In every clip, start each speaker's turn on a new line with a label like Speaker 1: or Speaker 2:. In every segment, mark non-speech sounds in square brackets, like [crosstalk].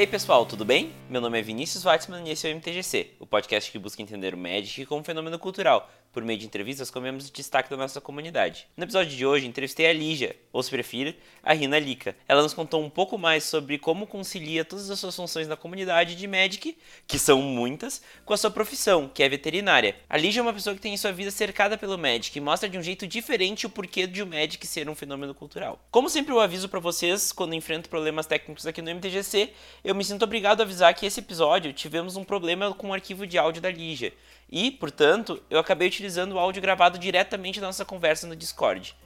Speaker 1: E aí pessoal, tudo bem? Meu nome é Vinícius Weitzman e esse é o MTGC, o podcast que busca entender o Magic como fenômeno cultural, por meio de entrevistas com membros de destaque da nossa comunidade. No episódio de hoje, entrevistei a Lígia, ou se preferir, a Rina Lika. Ela nos contou um pouco mais sobre como concilia todas as suas funções na comunidade de Magic, que são muitas, com a sua profissão, que é veterinária. A Lígia é uma pessoa que tem sua vida cercada pelo Magic e mostra de um jeito diferente o porquê de o Magic ser um fenômeno cultural. Como sempre eu aviso para vocês, quando enfrento problemas técnicos aqui no MTGC, eu me sinto obrigado a avisar que esse episódio tivemos um problema com o arquivo de áudio da Lígia. E, portanto, eu acabei utilizando o áudio gravado diretamente da nossa conversa no Discord.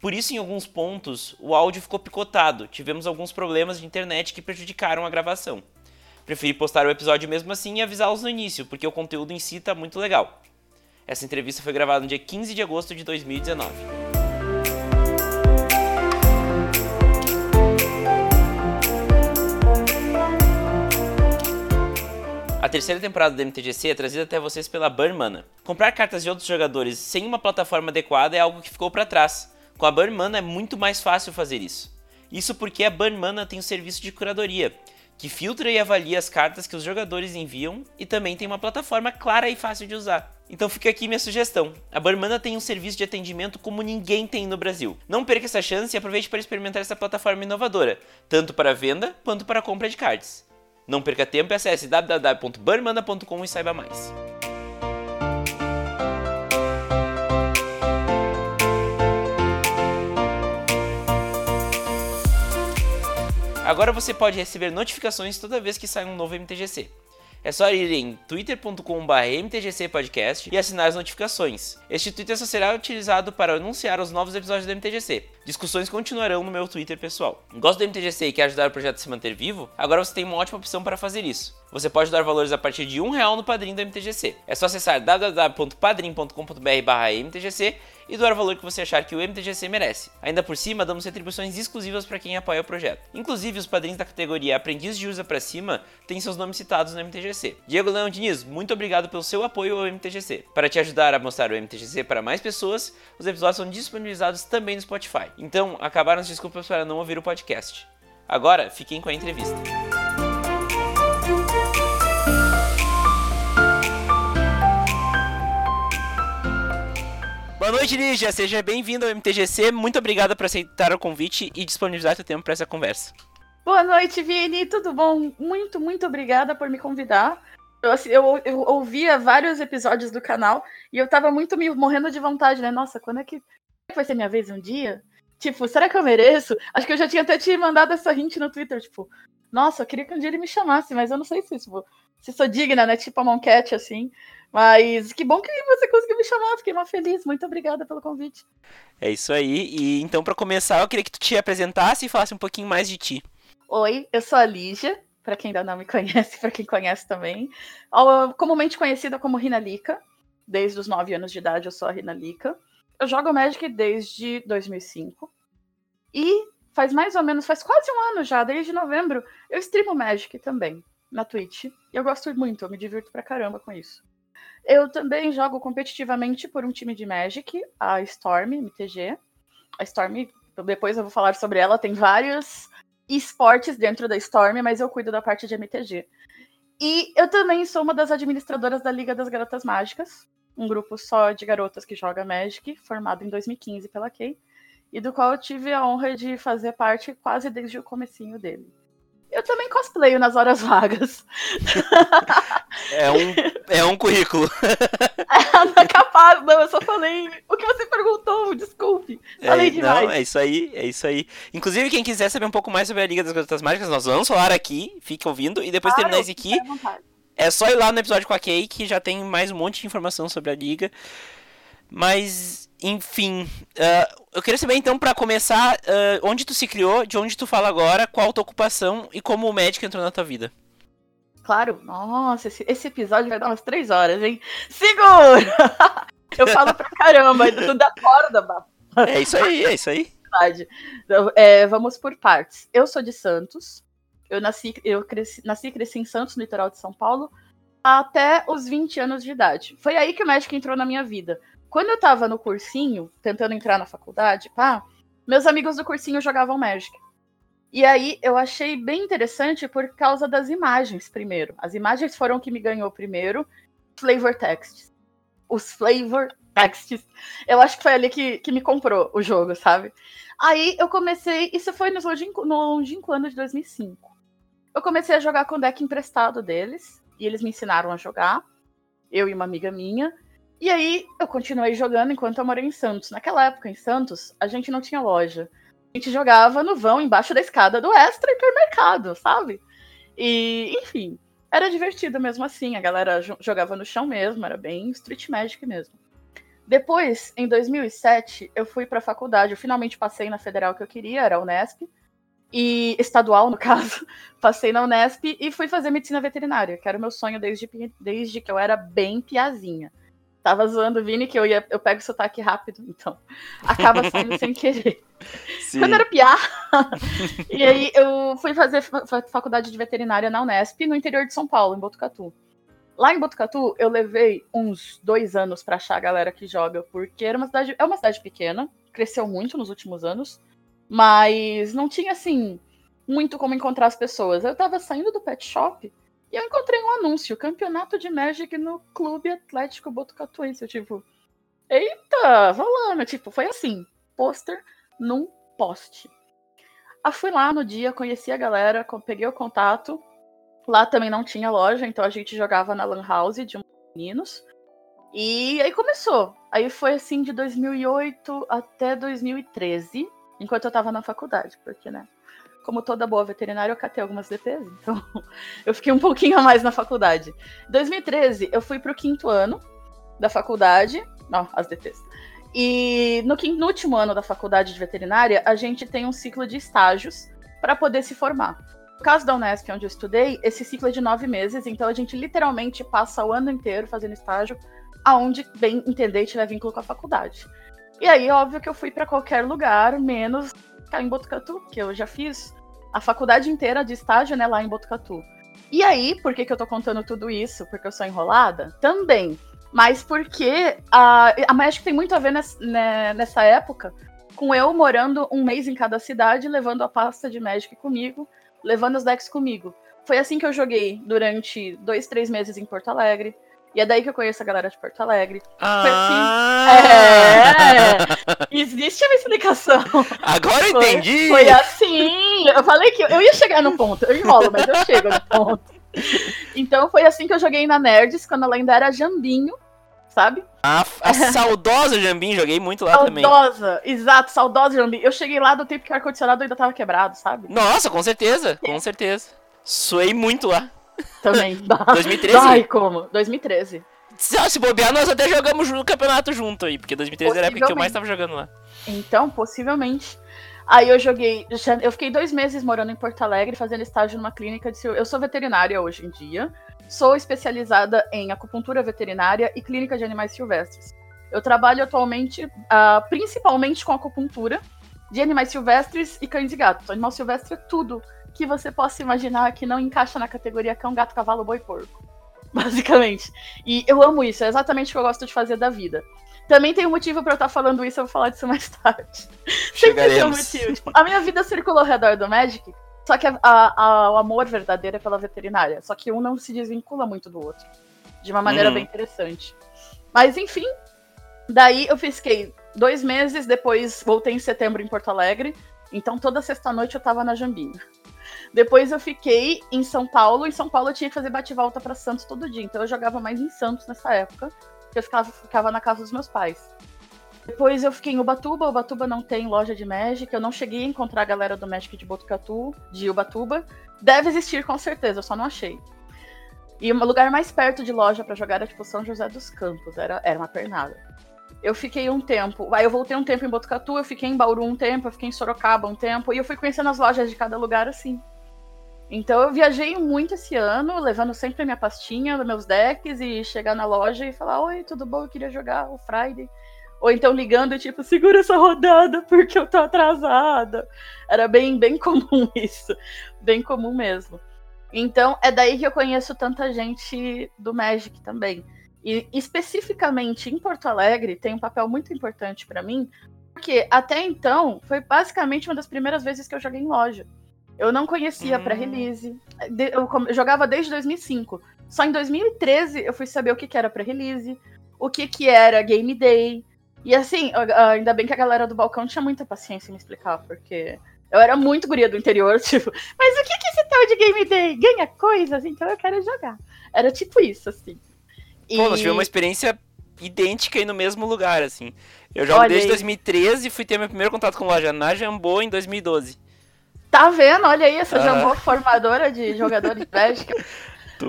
Speaker 1: Por isso, em alguns pontos, o áudio ficou picotado, tivemos alguns problemas de internet que prejudicaram a gravação. Preferi postar o episódio mesmo assim e avisá-los no início, porque o conteúdo em si está muito legal. Essa entrevista foi gravada no dia 15 de agosto de 2019. A terceira temporada do MTGC é trazida até vocês pela Burn Mana. Comprar cartas de outros jogadores sem uma plataforma adequada é algo que ficou para trás. Com a Burn Mana é muito mais fácil fazer isso. Isso porque a Burn Mana tem um serviço de curadoria, que filtra e avalia as cartas que os jogadores enviam e também tem uma plataforma clara e fácil de usar. Então fica aqui minha sugestão. A Burmana tem um serviço de atendimento como ninguém tem no Brasil. Não perca essa chance e aproveite para experimentar essa plataforma inovadora, tanto para venda quanto para compra de cards. Não perca tempo e acesse www.burmana.com e saiba mais. Agora você pode receber notificações toda vez que sai um novo MTGC. É só ir em twitter.com.br mtgcpodcast e assinar as notificações. Este Twitter só será utilizado para anunciar os novos episódios do MTGC. Discussões continuarão no meu Twitter pessoal. Gosta do MTGC e quer ajudar o projeto a se manter vivo? Agora você tem uma ótima opção para fazer isso. Você pode dar valores a partir de um real no padrinho do MTGC. É só acessar www.padrim.com.br/mtgc e doar o valor que você achar que o MTGC merece. Ainda por cima, damos retribuições exclusivas para quem apoia o projeto. Inclusive, os padrinhos da categoria Aprendiz de Usa para cima têm seus nomes citados no MTGC. Diego Leão Diniz, muito obrigado pelo seu apoio ao MTGC. Para te ajudar a mostrar o MTGC para mais pessoas, os episódios são disponibilizados também no Spotify. Então, acabaram as desculpas para não ouvir o podcast. Agora, fiquem com a entrevista. Boa noite, Lígia. Seja bem-vindo ao MTGC. Muito obrigado por aceitar o convite e disponibilizar seu tempo para essa conversa.
Speaker 2: Boa noite, Vini. Tudo bom? Muito, muito obrigada por me convidar. Eu, assim, eu, eu, ouvia vários episódios do canal e eu tava muito me morrendo de vontade, né? Nossa, quando é que vai ser minha vez um dia? Tipo, será que eu mereço? Acho que eu já tinha até te mandado essa hint no Twitter, tipo, nossa, eu queria que um dia ele me chamasse, mas eu não sei se, tipo, se sou digna, né? Tipo a Moncat, assim. Mas que bom que você conseguiu me chamar, fiquei uma feliz. Muito obrigada pelo convite.
Speaker 1: É isso aí. E então, para começar, eu queria que tu te apresentasse e falasse um pouquinho mais de ti.
Speaker 2: Oi, eu sou a Lígia, para quem ainda não me conhece, para quem conhece também. Comumente conhecida como Rina Lika. Desde os 9 anos de idade eu sou a Rina Lika. Eu jogo Magic desde 2005. E faz mais ou menos, faz quase um ano já, desde novembro, eu streamo Magic também, na Twitch. E eu gosto muito, eu me divirto pra caramba com isso. Eu também jogo competitivamente por um time de Magic, a Storm MTG. A Storm, depois eu vou falar sobre ela, tem vários esportes dentro da Storm, mas eu cuido da parte de MTG. E eu também sou uma das administradoras da Liga das Garotas Mágicas, um grupo só de garotas que joga Magic, formado em 2015 pela Kay, e do qual eu tive a honra de fazer parte quase desde o comecinho dele. Eu também cosplayo nas horas vagas.
Speaker 1: É um, é um currículo. [laughs]
Speaker 2: É, capaz, não, eu só falei o que você perguntou, desculpe. Falei
Speaker 1: é,
Speaker 2: demais.
Speaker 1: Não, é isso aí, é isso aí. Inclusive, quem quiser saber um pouco mais sobre a Liga das Garotas Mágicas, nós vamos falar aqui, fique ouvindo, e depois claro, terminar esse aqui. É só ir lá no episódio com a Kay, que já tem mais um monte de informação sobre a Liga. Mas, enfim, uh, eu queria saber então, para começar, uh, onde tu se criou, de onde tu fala agora, qual a tua ocupação e como o médico entrou na tua vida.
Speaker 2: Claro, nossa, esse, esse episódio vai dar umas três horas, hein? Segura! [laughs] eu falo pra caramba, tudo da corda, bah.
Speaker 1: É isso aí, é isso aí.
Speaker 2: Então, é, vamos por partes. Eu sou de Santos. Eu nasci, eu cresci, nasci e cresci em Santos, no litoral de São Paulo, até os 20 anos de idade. Foi aí que o médico entrou na minha vida. Quando eu tava no cursinho, tentando entrar na faculdade, pá, meus amigos do cursinho jogavam Magic. E aí eu achei bem interessante por causa das imagens primeiro. As imagens foram que me ganhou primeiro, flavor texts. Os flavor texts. Eu acho que foi ali que, que me comprou o jogo, sabe? Aí eu comecei, isso foi no longínquo, no longínquo ano de 2005. Eu comecei a jogar com deck emprestado deles, e eles me ensinaram a jogar, eu e uma amiga minha. E aí eu continuei jogando enquanto eu morei em Santos. Naquela época em Santos, a gente não tinha loja. A gente jogava no vão embaixo da escada do Extra Hipermercado, sabe? E, enfim, era divertido mesmo assim. A galera jogava no chão mesmo, era bem Street Magic mesmo. Depois, em 2007, eu fui para a faculdade. Eu finalmente passei na federal que eu queria, era a Unesp. E estadual, no [laughs] caso. Passei na Unesp e fui fazer medicina veterinária, que era o meu sonho desde, desde que eu era bem piazinha. Tava zoando o Vini que eu ia, eu pego o sotaque rápido, então acaba saindo sem querer. [laughs] Sim. Quando era piá. [laughs] e aí eu fui fazer faculdade de veterinária na Unesp, no interior de São Paulo, em Botucatu. Lá em Botucatu, eu levei uns dois anos para achar a galera que joga, porque era uma cidade, é uma cidade pequena, cresceu muito nos últimos anos, mas não tinha assim muito como encontrar as pessoas. Eu tava saindo do pet shop e eu encontrei um anúncio, campeonato de Magic no Clube Atlético Botucatuense. Eu, tipo, eita, rolando. Tipo, foi assim, pôster num poste. Aí fui lá no dia, conheci a galera, peguei o contato. Lá também não tinha loja, então a gente jogava na Lan House de meninos. E aí começou. Aí foi assim de 2008 até 2013, enquanto eu tava na faculdade, porque, né? como toda boa veterinária, eu catei algumas DPs, então [laughs] eu fiquei um pouquinho a mais na faculdade. Em 2013, eu fui para o quinto ano da faculdade, não, as DPs. E no, no último ano da faculdade de veterinária, a gente tem um ciclo de estágios para poder se formar. No caso da Unesp, onde eu estudei, esse ciclo é de nove meses, então a gente literalmente passa o ano inteiro fazendo estágio aonde bem entender e tiver vínculo com a faculdade. E aí, óbvio que eu fui para qualquer lugar, menos ficar em Botucatu, que eu já fiz a faculdade inteira de estágio, né, lá em Botucatu. E aí, por que, que eu tô contando tudo isso? Porque eu sou enrolada? Também. Mas porque a, a Magic tem muito a ver nessa, né, nessa época com eu morando um mês em cada cidade, levando a pasta de Magic comigo, levando os decks comigo. Foi assim que eu joguei durante dois, três meses em Porto Alegre. E é daí que eu conheço a galera de Porto Alegre.
Speaker 1: Ah.
Speaker 2: Foi assim. É, existe uma explicação.
Speaker 1: Agora eu entendi.
Speaker 2: Foi assim. Eu falei que eu ia chegar no ponto. Eu enrolo, mas eu chego no ponto. Então foi assim que eu joguei na Nerds, quando ela ainda era Jambinho, sabe?
Speaker 1: A, a saudosa Jambinho, joguei muito lá
Speaker 2: saudosa,
Speaker 1: também.
Speaker 2: Saudosa, exato, saudosa Jambinho. Eu cheguei lá do tempo que o ar-condicionado ainda tava quebrado, sabe?
Speaker 1: Nossa, com certeza, com certeza. Suei muito lá. [laughs]
Speaker 2: Também. [laughs]
Speaker 1: 2013?
Speaker 2: Ai, como? 2013.
Speaker 1: Se, se bobear, nós até jogamos no campeonato junto aí, porque 2013 era a época que eu mais tava jogando lá.
Speaker 2: Então, possivelmente. Aí eu joguei. Eu fiquei dois meses morando em Porto Alegre, fazendo estágio numa clínica de. Eu sou veterinária hoje em dia. Sou especializada em acupuntura veterinária e clínica de animais silvestres. Eu trabalho atualmente, uh, principalmente com acupuntura de animais silvestres e cães e gatos. Animal silvestre é tudo que você possa imaginar que não encaixa na categoria cão, gato, cavalo, boi, porco. [laughs] Basicamente. E eu amo isso, é exatamente o que eu gosto de fazer da vida. Também tem um motivo para eu estar tá falando isso, eu vou falar disso mais [laughs] tarde. Sempre tem um motivo. Tipo, a minha vida circulou ao redor do Magic, só que a, a, o amor verdadeiro é pela veterinária. Só que um não se desvincula muito do outro. De uma maneira uhum. bem interessante. Mas enfim, daí eu fiquei dois meses, depois voltei em setembro em Porto Alegre. Então toda sexta-noite eu tava na Jambinha. Depois eu fiquei em São Paulo. Em São Paulo eu tinha que fazer bate-volta para Santos todo dia. Então eu jogava mais em Santos nessa época. Que eu ficava, ficava na casa dos meus pais. Depois eu fiquei em Ubatuba. Ubatuba não tem loja de Magic. Eu não cheguei a encontrar a galera do Magic de Botucatu, de Ubatuba. Deve existir com certeza, eu só não achei. E o lugar mais perto de loja para jogar era tipo São José dos Campos. Era, era uma pernada. Eu fiquei um tempo. Aí eu voltei um tempo em Botucatu, eu fiquei em Bauru um tempo, eu fiquei em Sorocaba um tempo. E eu fui conhecendo as lojas de cada lugar assim. Então eu viajei muito esse ano, levando sempre a minha pastinha, meus decks, e chegar na loja e falar: Oi, tudo bom? Eu queria jogar o Friday. Ou então ligando, tipo, segura essa rodada porque eu tô atrasada. Era bem, bem [laughs] comum isso. Bem comum mesmo. Então é daí que eu conheço tanta gente do Magic também. E especificamente em Porto Alegre tem um papel muito importante para mim, porque até então foi basicamente uma das primeiras vezes que eu joguei em loja. Eu não conhecia
Speaker 1: Hum.
Speaker 2: pré-release. Eu jogava desde 2005. Só em 2013 eu fui saber o que, que era pré-release, o que, que era Game Day. E assim, ainda bem que a galera do balcão tinha muita paciência em me explicar, porque eu era muito guria do interior, [laughs] tipo, mas o que, que é esse tal de Game Day? Ganha coisas, então eu quero jogar. Era tipo isso, assim.
Speaker 1: Pô, nós
Speaker 2: E-
Speaker 1: tivemos uma experiência idêntica aí no mesmo lugar, assim. Eu jogo
Speaker 2: Olha
Speaker 1: desde
Speaker 2: aí.
Speaker 1: 2013 e fui ter meu primeiro contato com loja na Jambô em 2012.
Speaker 2: Tá vendo? Olha aí, essa
Speaker 1: Aham.
Speaker 2: jambô formadora de jogadores [laughs] de Magic.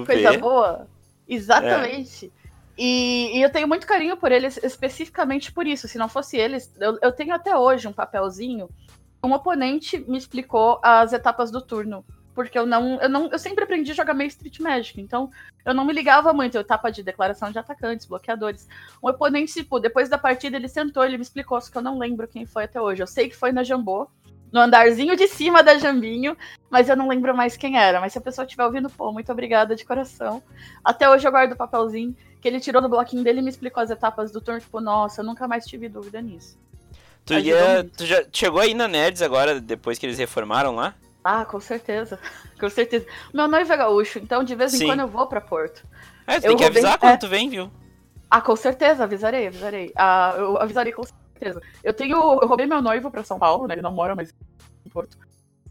Speaker 2: Coisa
Speaker 1: vê?
Speaker 2: boa. Exatamente. E, e eu tenho muito carinho por eles, especificamente por isso. Se não fosse eles, eu, eu tenho até hoje um papelzinho. Um oponente me explicou as etapas do turno. Porque eu não, eu não. Eu sempre aprendi a jogar meio Street Magic. Então, eu não me ligava muito. Etapa de declaração de atacantes, bloqueadores. Um oponente, tipo, depois da partida, ele sentou, ele me explicou, só que eu não lembro quem foi até hoje. Eu sei que foi na Jambô, no andarzinho de cima da Jambinho, mas eu não lembro mais quem era. Mas se a pessoa estiver ouvindo, pô, muito obrigada de coração. Até hoje eu guardo o papelzinho que ele tirou do bloquinho dele e me explicou as etapas do turno. Tipo, nossa, eu nunca mais tive dúvida nisso.
Speaker 1: Tu, ia, tu já chegou aí na Nerds agora, depois que eles reformaram lá?
Speaker 2: Ah, com certeza. [laughs] Com certeza. Meu noivo é gaúcho, então de vez em
Speaker 1: Sim.
Speaker 2: quando eu vou pra Porto.
Speaker 1: É, tu
Speaker 2: Eu
Speaker 1: tem que avisar quando
Speaker 2: é.
Speaker 1: tu vem, viu?
Speaker 2: Ah, com certeza, avisarei, avisarei. Ah, eu avisarei com certeza. Eu tenho. Eu roubei meu noivo pra São Paulo, né? Ele não mora mais em Porto.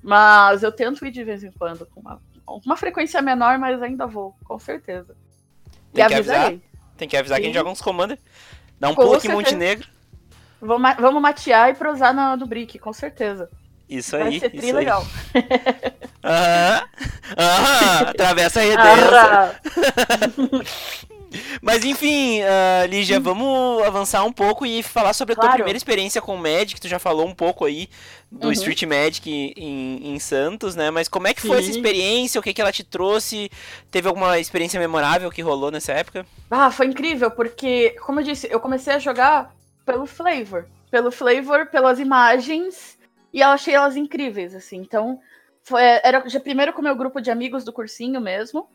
Speaker 2: Mas eu tento ir de vez em quando, com uma, uma frequência menor, mas ainda vou, com certeza.
Speaker 1: Tem
Speaker 2: e
Speaker 1: que avisar.
Speaker 2: avisarei.
Speaker 1: Tem que avisar que a gente
Speaker 2: Sim.
Speaker 1: joga uns Commander. Dá um
Speaker 2: Com
Speaker 1: pulo aqui em
Speaker 2: certeza.
Speaker 1: Montenegro.
Speaker 2: Vamos, vamos matear e prosar no, no Brick, com certeza.
Speaker 1: Isso
Speaker 2: Vai
Speaker 1: aí.
Speaker 2: ser tri
Speaker 1: isso aí.
Speaker 2: legal.
Speaker 1: Aham. Aham. [laughs] Atravessa a redença. [laughs] Mas enfim, ah, Lígia, vamos avançar um pouco e falar sobre a tua primeira experiência com o Magic. Tu já falou um pouco aí do
Speaker 2: Uhum.
Speaker 1: Street Magic em, em Santos, né? Mas como é que foi essa
Speaker 2: Sim.
Speaker 1: experiência? O que, que ela te trouxe? Teve alguma experiência memorável que rolou nessa época?
Speaker 2: Ah, foi incrível, porque, como eu disse, eu comecei a jogar pelo flavor. Pelo flavor, pelas imagens, e eu achei elas incríveis, assim. Então, foi, era já primeiro com o meu grupo de amigos do cursinho mesmo.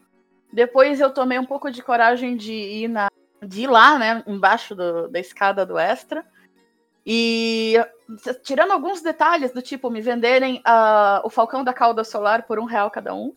Speaker 2: Depois eu tomei um pouco de coragem de ir, na, de ir lá, né, embaixo do- da escada do Extra. E tirando alguns detalhes do tipo me venderem ah, o Falcão da Cauda Solar por um real cada um.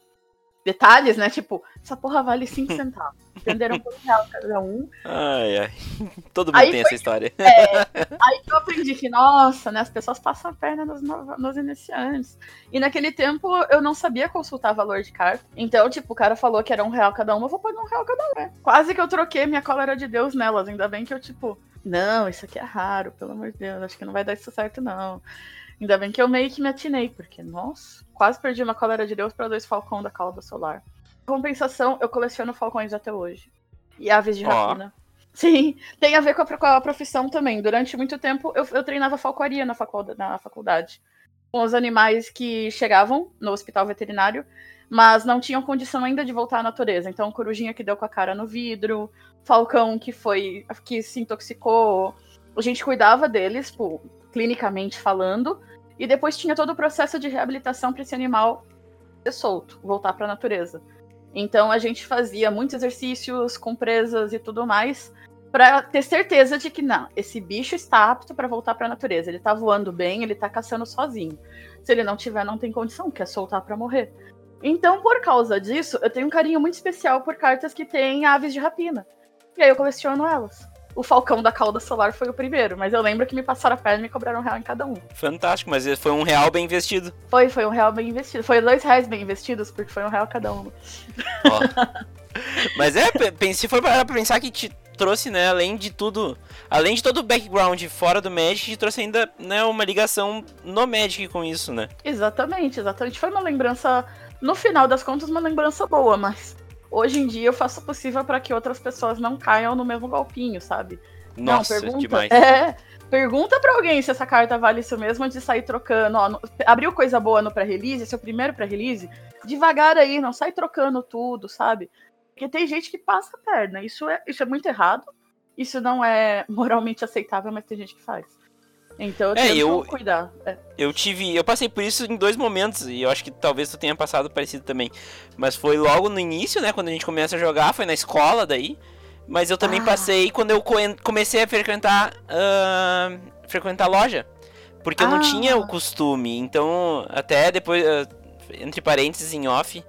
Speaker 2: Detalhes, né? Tipo, essa porra vale 5 [laughs] centavos. Venderam por um real cada um.
Speaker 1: Ai, ai. [laughs] Todo mundo
Speaker 2: Aí
Speaker 1: tem essa história. [laughs]
Speaker 2: Aí que eu aprendi que, nossa, né, as pessoas passam a perna nos, no- nos iniciantes. E naquele tempo eu não sabia consultar valor de carta. Então, tipo, o cara falou que era um real cada uma, eu vou pagar um real cada um. né? Quase que eu troquei minha cólera de Deus nelas. Ainda bem que eu, tipo, não, isso aqui é raro, pelo amor de Deus, acho que não vai dar isso certo, não. Ainda bem que eu meio que me atinei, porque, nossa, quase perdi uma cólera de Deus para dois falcão da cauda solar. Compensação, eu coleciono falcões até hoje. E aves de rapina. Sim, tem a ver com a, com a profissão também. Durante muito tempo eu, eu treinava falcoaria na, faculda- na faculdade. Com os animais que chegavam no hospital veterinário, mas não tinham condição ainda de voltar à natureza. Então, corujinha que deu com a cara no vidro, falcão que foi. que se intoxicou. A gente cuidava deles, pô, clinicamente falando, e depois tinha todo o processo de reabilitação para esse animal ser solto, voltar para a natureza. Então a gente fazia muitos exercícios com presas e tudo mais para ter certeza de que não, esse bicho está apto para voltar para a natureza. Ele tá voando bem, ele tá caçando sozinho. Se ele não tiver, não tem condição, quer soltar para morrer. Então, por causa disso, eu tenho um carinho muito especial por cartas que têm aves de rapina. E aí eu coleciono elas. O Falcão da Cauda Solar foi o primeiro, mas eu lembro que me passaram a perna e me cobraram um real em cada um.
Speaker 1: Fantástico, mas foi um real bem investido.
Speaker 2: Foi, foi um real bem investido. Foi dois reais bem investidos, porque foi um real cada um.
Speaker 1: Ó. Mas é, se for parar pra pensar que te trouxe, né, além de tudo, além de todo o background fora do Magic, te trouxe ainda, né, uma ligação no Magic com isso, né?
Speaker 2: Exatamente, exatamente. Foi uma lembrança, no final das contas, uma lembrança boa, mas hoje em dia eu faço o possível para que outras pessoas não caiam no mesmo golpinho, sabe?
Speaker 1: Nossa,
Speaker 2: não, pergunta,
Speaker 1: demais.
Speaker 2: É, pergunta pra alguém se essa carta vale isso mesmo antes de sair trocando. Ó, no- abriu coisa boa no pré-release, seu primeiro pré-release, devagar aí, não sai trocando tudo, sabe? Porque tem gente que passa a perna. Isso é, isso é muito errado. Isso não é [laughs] moralmente aceitável, mas tem gente que faz. Então eu
Speaker 1: É, eu-
Speaker 2: cuidar. É.
Speaker 1: Eu tive. Eu passei por isso em dois momentos, e eu acho que talvez tu tenha passado parecido também. Mas foi logo no início, né? Quando a gente começa a jogar, foi na escola daí. Mas eu também
Speaker 2: Ah.
Speaker 1: passei quando eu co- comecei a frequentar. ah, frequentar loja. Porque eu não
Speaker 2: Ah.
Speaker 1: tinha o costume. Então, até depois. ah, entre parênteses, em off.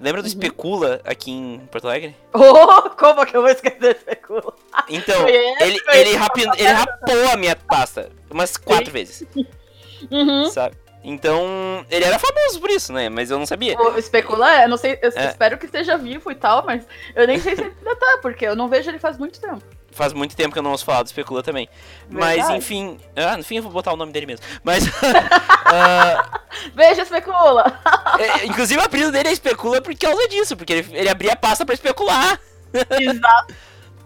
Speaker 1: Lembra do
Speaker 2: Uhum.
Speaker 1: Especula aqui em Porto Alegre? [laughs]
Speaker 2: Oh, como que eu vou esquecer esse Especula?
Speaker 1: Então, ele, ele,
Speaker 2: esse,
Speaker 1: rapi-
Speaker 2: foi
Speaker 1: ele rapou a minha pasta umas quatro vezes, [laughs]
Speaker 2: Uhum.
Speaker 1: sabe? Então, ele era famoso por isso, né? Mas eu não sabia.
Speaker 2: O Especula é, não sei, eu
Speaker 1: É.
Speaker 2: espero que esteja vivo e tal, mas eu nem sei se ele ainda tá, porque eu não vejo ele faz muito tempo.
Speaker 1: Faz muito tempo que eu não ouço falar do Especula também. Mas,
Speaker 2: Verdade.
Speaker 1: enfim... Ah, no fim eu vou botar o nome dele mesmo. Mas... [laughs]
Speaker 2: Veja Especula!
Speaker 1: é, inclusive, o apelido dele é Especula por causa disso. Porque ele, ele abria a pasta pra especular.
Speaker 2: Exato.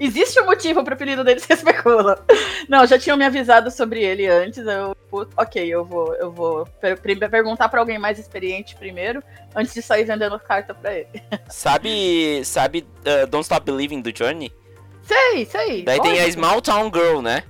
Speaker 2: Existe um motivo pro apelido dele [laughs] ser Especula. Não, já tinham me avisado sobre ele antes. Eu, ok, eu vou, eu vou per- per- perguntar pra alguém mais experiente primeiro, antes de sair vendendo carta pra ele. [laughs]
Speaker 1: Sabe... Sabe ah, Don't Stop Believing do Journey?
Speaker 2: Sei, sei.
Speaker 1: Daí tem a. Small Town Girl, né?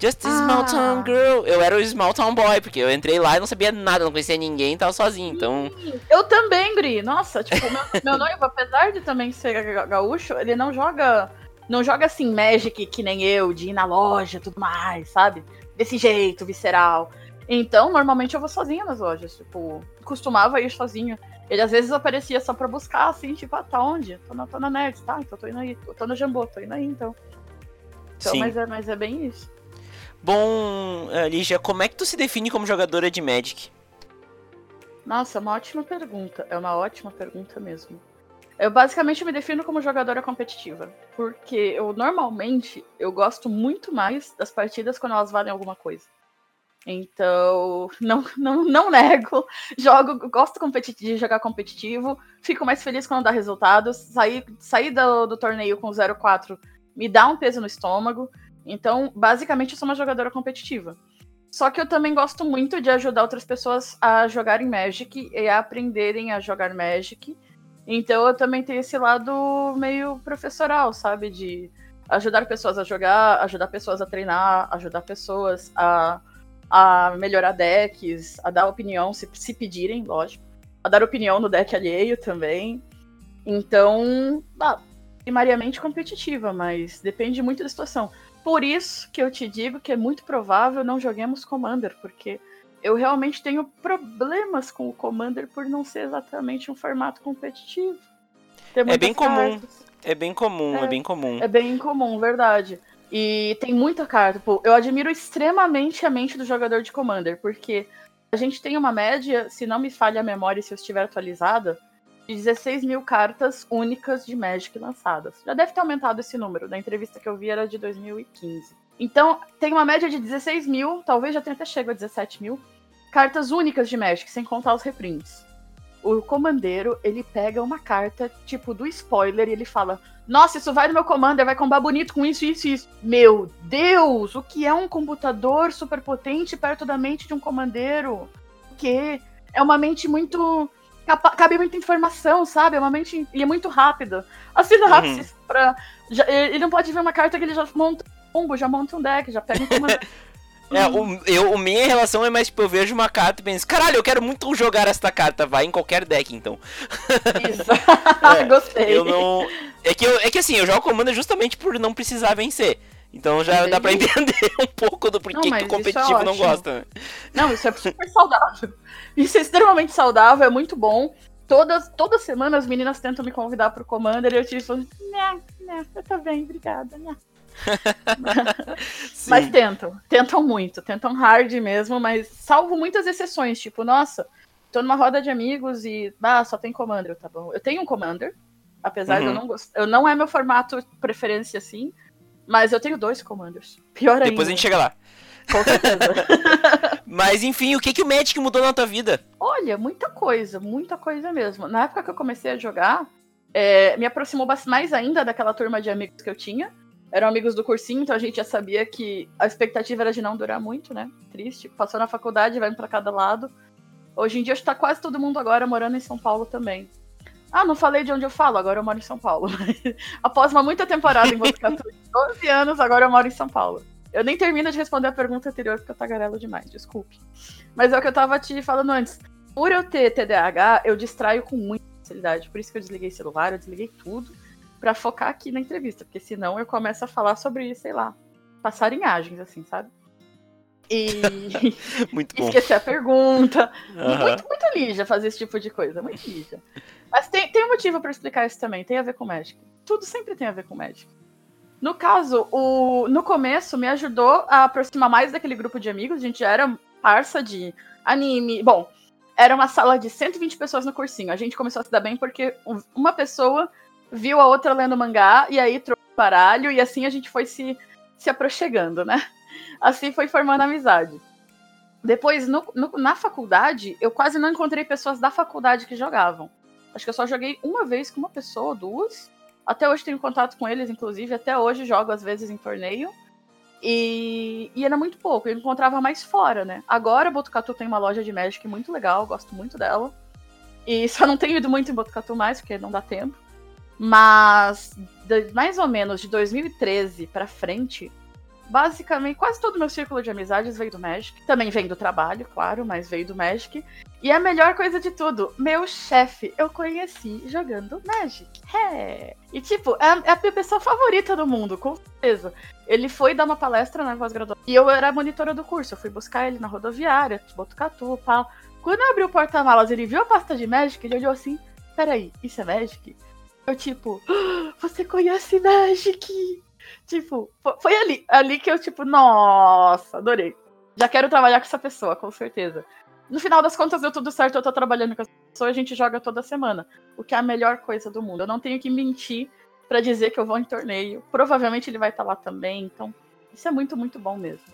Speaker 1: Just a Small
Speaker 2: Ah.
Speaker 1: Town Girl. Eu era o Small Town Boy, porque eu entrei lá e não sabia nada, não conhecia ninguém, tava sozinho. Então,
Speaker 2: Eu também, Gri. Nossa, tipo, meu, meu [laughs] noivo, apesar de também ser ga- gaúcho, ele não joga. Não joga assim Magic que nem eu, de ir na loja e tudo mais, sabe? Desse jeito, visceral. Então, normalmente eu vou sozinha nas lojas. Tipo, costumava ir sozinha. Ele às vezes aparecia só pra buscar, assim, tipo, ah, tá onde? Tô na, tô na Nerds, tá? Então tô indo aí. Tô no Jambô, tô indo aí, então. Então,
Speaker 1: Sim.
Speaker 2: mas é, mas é bem isso.
Speaker 1: bom, ah, Lígia, como é que tu se define como jogadora de Magic?
Speaker 2: Nossa, uma ótima pergunta. É uma ótima pergunta mesmo. Eu basicamente me defino como jogadora competitiva, porque eu normalmente eu gosto muito mais das partidas quando elas valem alguma coisa. Então, não, [laughs] não, não nego, jogo, gosto de jogar competitivo, fico mais feliz quando dá resultados. Sair, sair do, do torneio com 0-4 me dá um peso no estômago. Então, basicamente, eu sou uma jogadora competitiva. Só que eu também gosto muito de ajudar outras pessoas a jogarem Magic e a aprenderem a jogar Magic. Então eu também tenho esse lado meio professoral, sabe? De ajudar pessoas a jogar, ajudar pessoas a treinar, ajudar pessoas a, a melhorar decks, a dar opinião, se, se pedirem, lógico. A dar opinião no deck alheio também. Então, ah, primariamente competitiva, mas depende muito da situação. Por isso que eu te digo que é muito provável não joguemos Commander, porque eu realmente tenho problemas com o Commander por não ser exatamente um formato competitivo. Muitas
Speaker 1: bem comum. É bem comum, é,
Speaker 2: É.
Speaker 1: bem comum.
Speaker 2: É bem comum, verdade. E tem muita carta. Pô, eu admiro extremamente a mente do jogador de Commander, porque a gente tem uma média, se não me falha a memória se eu estiver atualizada, de 16 mil cartas únicas de Magic lançadas. Já deve ter aumentado esse número. Na entrevista que eu vi era de 2015. Então, tem uma média de 16 mil, talvez já tenha até chegado a 17 mil, cartas únicas de Magic, sem contar os reprints. O comandeiro, ele pega uma carta, tipo, do spoiler, e ele fala: Nossa, isso vai no meu commander, vai combar bonito com isso, isso e isso. Meu Deus, o que é um computador super potente perto da mente de um comandeiro? O quê? É uma mente muito. Cabe muita informação, sabe? É uma mente. E é muito rápida. A sinapse, pra. já- ele não pode ver uma carta que ele já monta um combo, já monta um deck, já pega um comandante. [laughs]
Speaker 1: É, o, eu, o minha relação é mais tipo, eu vejo uma carta e penso, caralho, eu quero muito jogar esta carta, vai em qualquer deck, então.
Speaker 2: Isso.
Speaker 1: É, [laughs] [laughs]
Speaker 2: Gostei.
Speaker 1: Eu não. É que, eu, é que assim, eu jogo Commander justamente por não precisar vencer. Então já dá pra
Speaker 2: Entendi.
Speaker 1: entender um pouco do porquê
Speaker 2: Não,
Speaker 1: que o
Speaker 2: é
Speaker 1: competitivo não
Speaker 2: ótimo.
Speaker 1: gosta. né?
Speaker 2: Não, isso é super saudável. Isso é extremamente saudável, é muito bom. Todas, toda semana as meninas tentam me convidar pro Commander e eu tive falando, né, né, eu tô bem, obrigada, né. [laughs] Mas tentam, tentam muito, tentam hard mesmo, mas salvo muitas exceções, tipo, nossa, tô numa roda de amigos e, ah, só tem Commander, tá bom. Eu tenho um Commander, apesar de eu
Speaker 1: Uhum.
Speaker 2: não gostar, eu não é meu formato preferência assim, mas eu tenho dois Commanders. Pior ainda.
Speaker 1: Depois a gente chega lá.
Speaker 2: Com certeza. [laughs]
Speaker 1: Mas enfim, o que, que o Magic mudou na tua vida?
Speaker 2: Olha, muita coisa, muita coisa mesmo. Na época que eu comecei a jogar, é, me aproximou mais ainda daquela turma de amigos que eu tinha. Eram amigos do cursinho, então a gente já sabia que a expectativa era de não durar muito, né? Triste. Passou na faculdade, vai pra cada lado. Hoje em dia está quase todo mundo agora morando em São Paulo também. Ah, não falei de onde eu falo, agora eu moro em São Paulo. [laughs] Após uma muita temporada em Botucatu, de 12 anos, agora eu moro em São Paulo. Eu nem termino de responder a pergunta anterior porque eu tagarelo demais, desculpe. Mas é o que eu tava te falando antes. Por eu ter TDAH, eu distraio com muita facilidade. Por isso que eu desliguei celular, eu desliguei tudo pra focar aqui na entrevista, porque senão eu começo a falar sobre, sei lá, passarinhagens, assim, sabe? E [laughs]
Speaker 1: muito bom.
Speaker 2: esquecer a pergunta. Uhum. Muito, muito Lígia fazer esse tipo de coisa, muito Lígia. Mas tem, tem um motivo para explicar isso também, tem a ver com Magic. Tudo sempre tem a ver com Magic. No caso, o, no começo me ajudou a aproximar mais daquele grupo de amigos. A gente já era parça de anime. Bom, era uma sala de 120 pessoas no cursinho. A gente começou a se dar bem porque uma pessoa viu a outra lendo mangá e aí trocou baralho e assim a gente foi se, se aproximando, né? Assim foi formando amizade. Depois, no, no, na faculdade, eu quase não encontrei pessoas da faculdade que jogavam. Acho que eu só joguei uma vez com uma pessoa, duas. Até hoje tenho contato com eles, inclusive. Até hoje jogo, às vezes, em torneio. E, e era muito pouco, eu encontrava mais fora, né? Agora, Botucatu tem uma loja de Magic muito legal, gosto muito dela. E só não tenho ido muito em Botucatu mais, porque não dá tempo. Mas, de, mais ou menos de 2013 para frente, basicamente, quase todo o meu círculo de amizades veio do Magic. Também vem do trabalho, claro, mas veio do Magic. E a melhor coisa de tudo, meu chefe eu conheci jogando Magic. É. E, tipo, é, é a minha pessoa favorita do mundo, com certeza. Ele foi dar uma palestra na pós-graduação. E eu era monitora do curso. Eu fui buscar ele na rodoviária, Botucatu, pau. Quando eu abri o porta-malas, ele viu a pasta de Magic, ele olhou assim: peraí, isso é Magic? Eu, tipo, ah, você conhece Magic? Tipo, foi ali, ali que eu, tipo, nossa, adorei. Já quero trabalhar com essa pessoa, com certeza. No final das contas, deu tudo certo, eu tô trabalhando com essa pessoa, a gente joga toda semana. O que é a melhor coisa do mundo. Eu não tenho que mentir para dizer que eu vou em torneio. Provavelmente ele vai estar tá lá também, então isso é muito, muito bom mesmo.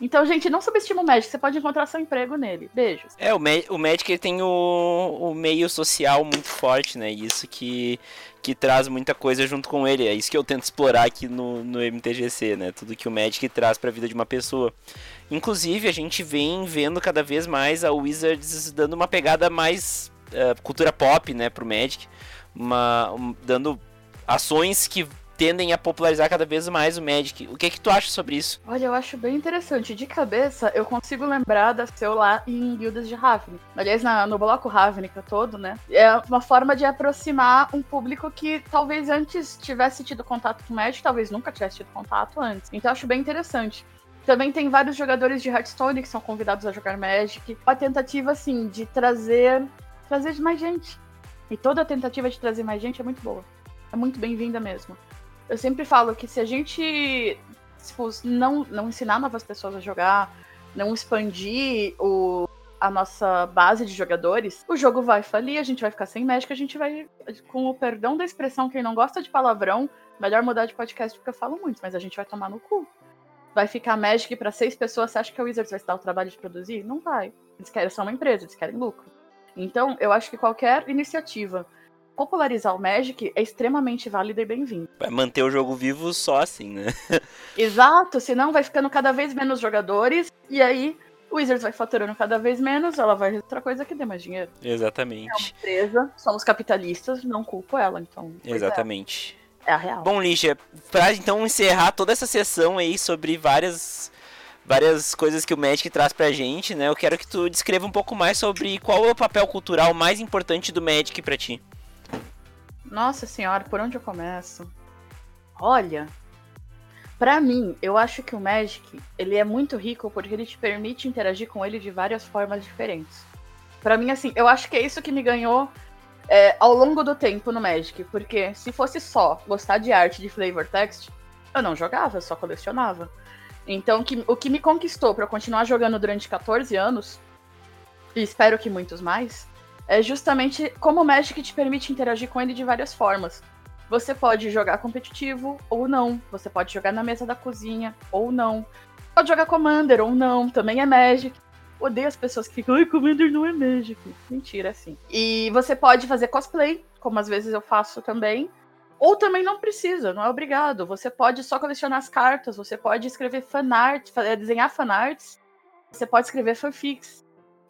Speaker 2: Então, gente, não subestima o Magic, você pode encontrar seu emprego nele. Beijos.
Speaker 1: É, o, o Magic ele tem o, o meio social muito forte, né? Isso que, que traz muita coisa junto com ele. É isso que eu tento explorar aqui no, no MTGC, né? Tudo que o Magic traz para a vida de uma pessoa. Inclusive, a gente vem vendo cada vez mais a Wizards dando uma pegada mais uh, cultura pop, né, pro Magic. Uma, um, dando ações que tendem a popularizar cada vez mais o Magic. O que é que tu acha sobre isso?
Speaker 2: Olha, eu acho bem interessante. De cabeça, eu consigo lembrar da seu lá em Guildas de Ravnica. Aliás, na, no bloco Ravnica todo, né? É uma forma de aproximar um público que talvez antes tivesse tido contato com o Magic, talvez nunca tivesse tido contato antes. Então, eu acho bem interessante. Também tem vários jogadores de Hearthstone que são convidados a jogar Magic. A tentativa, assim, de trazer, trazer mais gente. E toda a tentativa de trazer mais gente é muito boa. É muito bem-vinda mesmo. Eu sempre falo que se a gente tipo, não, não ensinar novas pessoas a jogar, não expandir o, a nossa base de jogadores, o jogo vai falir, a gente vai ficar sem Magic, a gente vai, com o perdão da expressão, quem não gosta de palavrão, melhor mudar de podcast porque eu falo muito, mas a gente vai tomar no cu. Vai ficar Magic para seis pessoas, você acha que a Wizards vai se dar o trabalho de produzir? Não vai. Eles querem só uma empresa, eles querem lucro. Então, eu acho que qualquer iniciativa popularizar o Magic é extremamente válido e bem-vindo.
Speaker 1: Vai manter o jogo vivo só assim, né? [laughs]
Speaker 2: Exato, senão vai ficando cada vez menos jogadores e aí o Wizards vai faturando cada vez menos, ela vai outra coisa que dê mais dinheiro.
Speaker 1: Exatamente. É
Speaker 2: uma empresa, somos capitalistas, não culpo ela, então.
Speaker 1: É. Exatamente.
Speaker 2: É. é a real.
Speaker 1: Bom, Lígia, pra então encerrar toda essa sessão aí sobre várias várias coisas que o Magic traz pra gente, né? Eu quero que tu descreva um pouco mais sobre qual é o papel cultural mais importante do Magic para ti.
Speaker 2: Nossa senhora, por onde eu começo? Olha, para mim, eu acho que o Magic, ele é muito rico porque ele te permite interagir com ele de várias formas diferentes. Para mim, assim, eu acho que é isso que me ganhou é, ao longo do tempo no Magic, porque se fosse só gostar de arte de flavor text, eu não jogava, eu só colecionava. Então, que, o que me conquistou para continuar jogando durante 14 anos, e espero que muitos mais, é justamente como o Magic te permite interagir com ele de várias formas. Você pode jogar competitivo ou não. Você pode jogar na mesa da cozinha ou não. Pode jogar Commander ou não. Também é Magic. Odeio as pessoas que ficam, ai, Commander não é Magic. Mentira, assim. E você pode fazer cosplay, como às vezes eu faço também. Ou também não precisa, não é obrigado. Você pode só colecionar as cartas, você pode escrever fanart, desenhar fanarts, você pode escrever fanfics.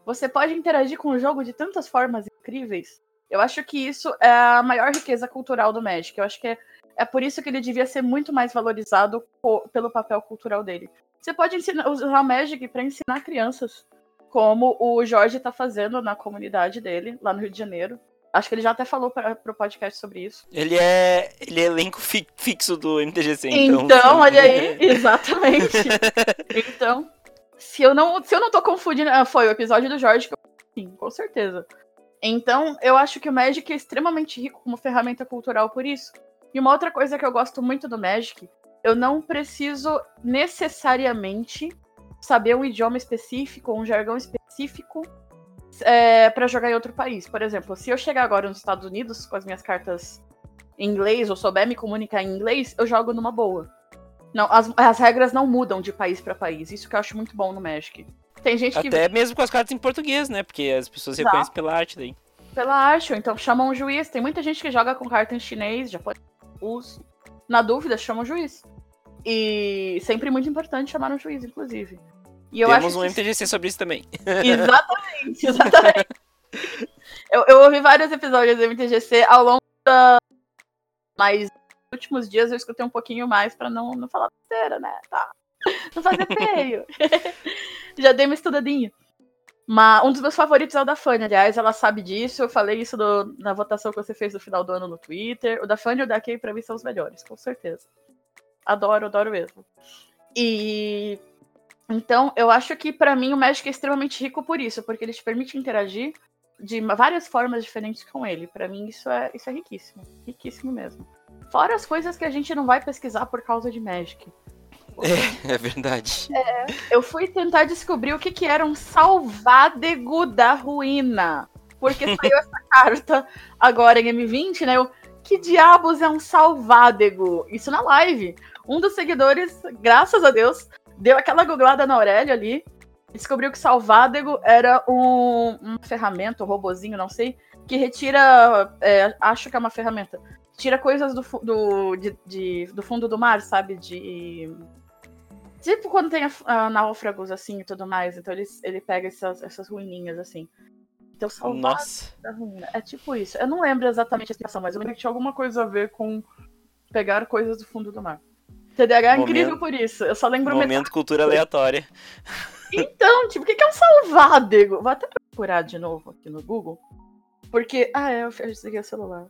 Speaker 2: Você pode interagir com o jogo de tantas formas incríveis. Eu acho que isso é a maior riqueza cultural do Magic. Eu acho que é, é por isso que ele devia ser muito mais valorizado pelo papel cultural dele. Você pode ensinar, usar o Magic para ensinar crianças, como o Jorge está fazendo na comunidade dele, lá no Rio de Janeiro. Acho que ele já até falou para o podcast sobre isso.
Speaker 1: Ele é, ele é elenco fi, fixo do MTGC, então.
Speaker 2: Então, olha aí, [laughs] exatamente. [laughs] então, Se eu não, se eu não tô confundindo, ah, foi o episódio do Jorge que eu sim, com certeza. Então, eu acho que o Magic é extremamente rico como ferramenta cultural por isso. E uma outra coisa que eu gosto muito do Magic, eu não preciso necessariamente saber um idioma específico, um jargão específico é, para jogar em outro país. Por exemplo, se eu chegar agora nos Estados Unidos com as minhas cartas em inglês ou souber me comunicar em inglês, eu jogo numa boa. Não, as, as regras não mudam de país para país. Isso que eu acho muito bom no Magic. Tem gente
Speaker 1: que. Até mesmo com as cartas em português, né? Porque as pessoas Exato. reconhecem pela arte daí.
Speaker 2: Pela arte, ou então chamam um juiz. Tem muita gente que joga com carta em chinês, japonês, russo. Na dúvida, chama um juiz. E sempre muito importante chamar um juiz, inclusive.
Speaker 1: E eu Temos acho um que... MTGC sobre isso também. [laughs]
Speaker 2: Exatamente, exatamente. eu, eu ouvi vários episódios do MTGC ao longo da. Mas últimos dias eu escutei um pouquinho mais para não, não falar besteira, né? Tá. Não fazer feio. [laughs] Já dei uma estudadinha. Mas um dos meus favoritos é o da Fanny, aliás, ela sabe disso. Eu falei isso do, na votação que você fez no final do ano no Twitter. O da Fanny e o da Kay, pra mim, são os melhores, com certeza. Adoro, adoro mesmo. E. Então, eu acho que para mim o Magic é extremamente rico por isso, porque ele te permite interagir de várias formas diferentes com ele. Para mim, isso é, isso é riquíssimo. Riquíssimo mesmo. Fora as coisas que a gente não vai pesquisar por causa de Magic.
Speaker 1: É, é verdade.
Speaker 2: É, eu fui tentar descobrir o que, que era um salvádego da ruína. Porque saiu [laughs] essa carta agora em M20, né? Eu, que diabos é um salvádego? Isso na live. Um dos seguidores, graças a Deus, deu aquela googlada na Aurélia ali. Descobriu que salvádego era um, uma ferramenta, um robozinho, não sei, que retira. É, acho que é uma ferramenta. Tira coisas do, do, de, de, do fundo do mar, sabe? De Tipo quando tem a, a náufragos, assim, e tudo mais. Então ele, ele pega essas, essas ruíninhas, assim. Então salvar
Speaker 1: Nossa.
Speaker 2: da ruína. É tipo isso. Eu não lembro exatamente a explicação, mas eu lembro que tinha alguma coisa a ver com pegar coisas do fundo do mar. TDAH é incrível por isso. Eu só lembro...
Speaker 1: Momento metade... cultura aleatória.
Speaker 2: Então, tipo, o que é um salvádego? Vou até procurar de novo aqui no Google. Porque... Ah, é, eu desliguei o celular.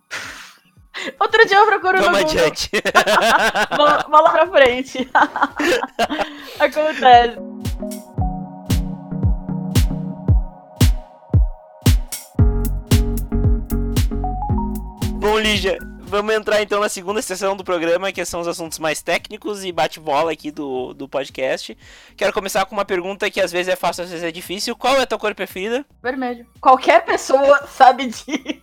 Speaker 2: Outro dia eu procuro [laughs] Vamos no adiante. Google. Vamos lá pra frente. [laughs] Acontece.
Speaker 1: Bom, Lígia, vamos entrar então na segunda sessão do programa, que são os assuntos mais técnicos e bate-bola aqui do, do podcast. Quero começar com uma pergunta que às vezes é fácil, às vezes é difícil. Qual é a tua cor preferida?
Speaker 2: Vermelho. Qualquer pessoa sabe disso.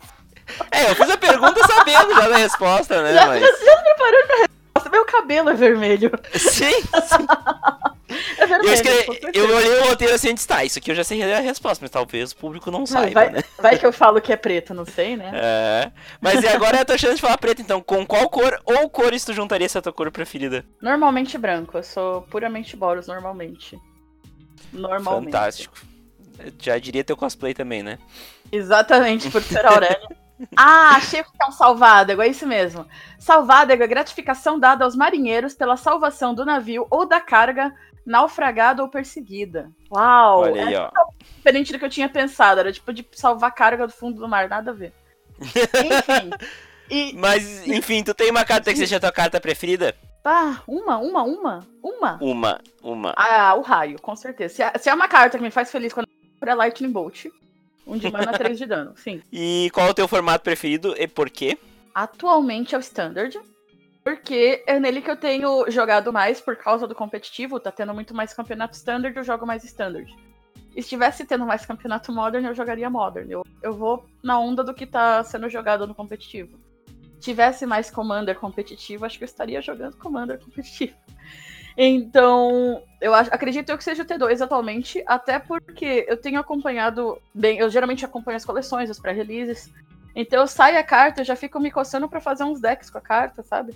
Speaker 1: É, eu fiz a pergunta sabendo já da resposta, né?
Speaker 2: Já, mas... já preparando a resposta. Meu cabelo é vermelho.
Speaker 1: Sim, sim. [laughs]
Speaker 2: É vermelho.
Speaker 1: Eu, escrevi, eu olhei o roteiro assim e disse, tá, isso aqui eu já sei a resposta, mas talvez o público não saiba,
Speaker 2: vai,
Speaker 1: né? [laughs]
Speaker 2: Vai que eu falo que é preto, não sei, né?
Speaker 1: É. Mas e agora é a tua chance de falar preto, então. Com qual cor ou cores tu juntaria essa tua cor preferida?
Speaker 2: Normalmente branco. Eu sou puramente Boros, normalmente. Normalmente.
Speaker 1: Fantástico. Eu já diria teu cosplay também, né?
Speaker 2: Exatamente, por ser Aurélio. [laughs] Ah, achei que é um salvádego, é isso mesmo. Salvádego é gratificação dada aos marinheiros pela salvação do navio ou da carga naufragada ou perseguida. Uau!
Speaker 1: Olha aí,
Speaker 2: é diferente do que eu tinha pensado, era tipo de salvar carga do fundo do mar, nada a ver.
Speaker 1: Enfim. E... [laughs] Mas, enfim, tu tem uma carta que seja a tua carta preferida?
Speaker 2: Ah, uma, uma, uma, uma.
Speaker 1: Uma, uma.
Speaker 2: Ah, o raio, com certeza. Se é, se é uma carta que me faz feliz quando é Lightning Bolt, um de mana, 3 de dano, sim. [laughs]
Speaker 1: E qual é o teu formato preferido e por quê?
Speaker 2: Atualmente é o Standard. Porque é nele que eu tenho jogado mais por causa do competitivo. Tá tendo muito mais campeonato Standard, eu jogo mais Standard. E se estivesse tendo mais campeonato Modern, eu jogaria Modern. Eu, eu vou na onda do que tá sendo jogado no competitivo. Tivesse mais Commander competitivo, acho que eu estaria jogando Commander competitivo. Então, eu acho, acredito que seja o T2 atualmente, até porque eu tenho acompanhado bem, eu geralmente acompanho as coleções, os pré-releases. Então eu saio a carta, eu já fico me coçando para fazer uns decks com a carta, sabe?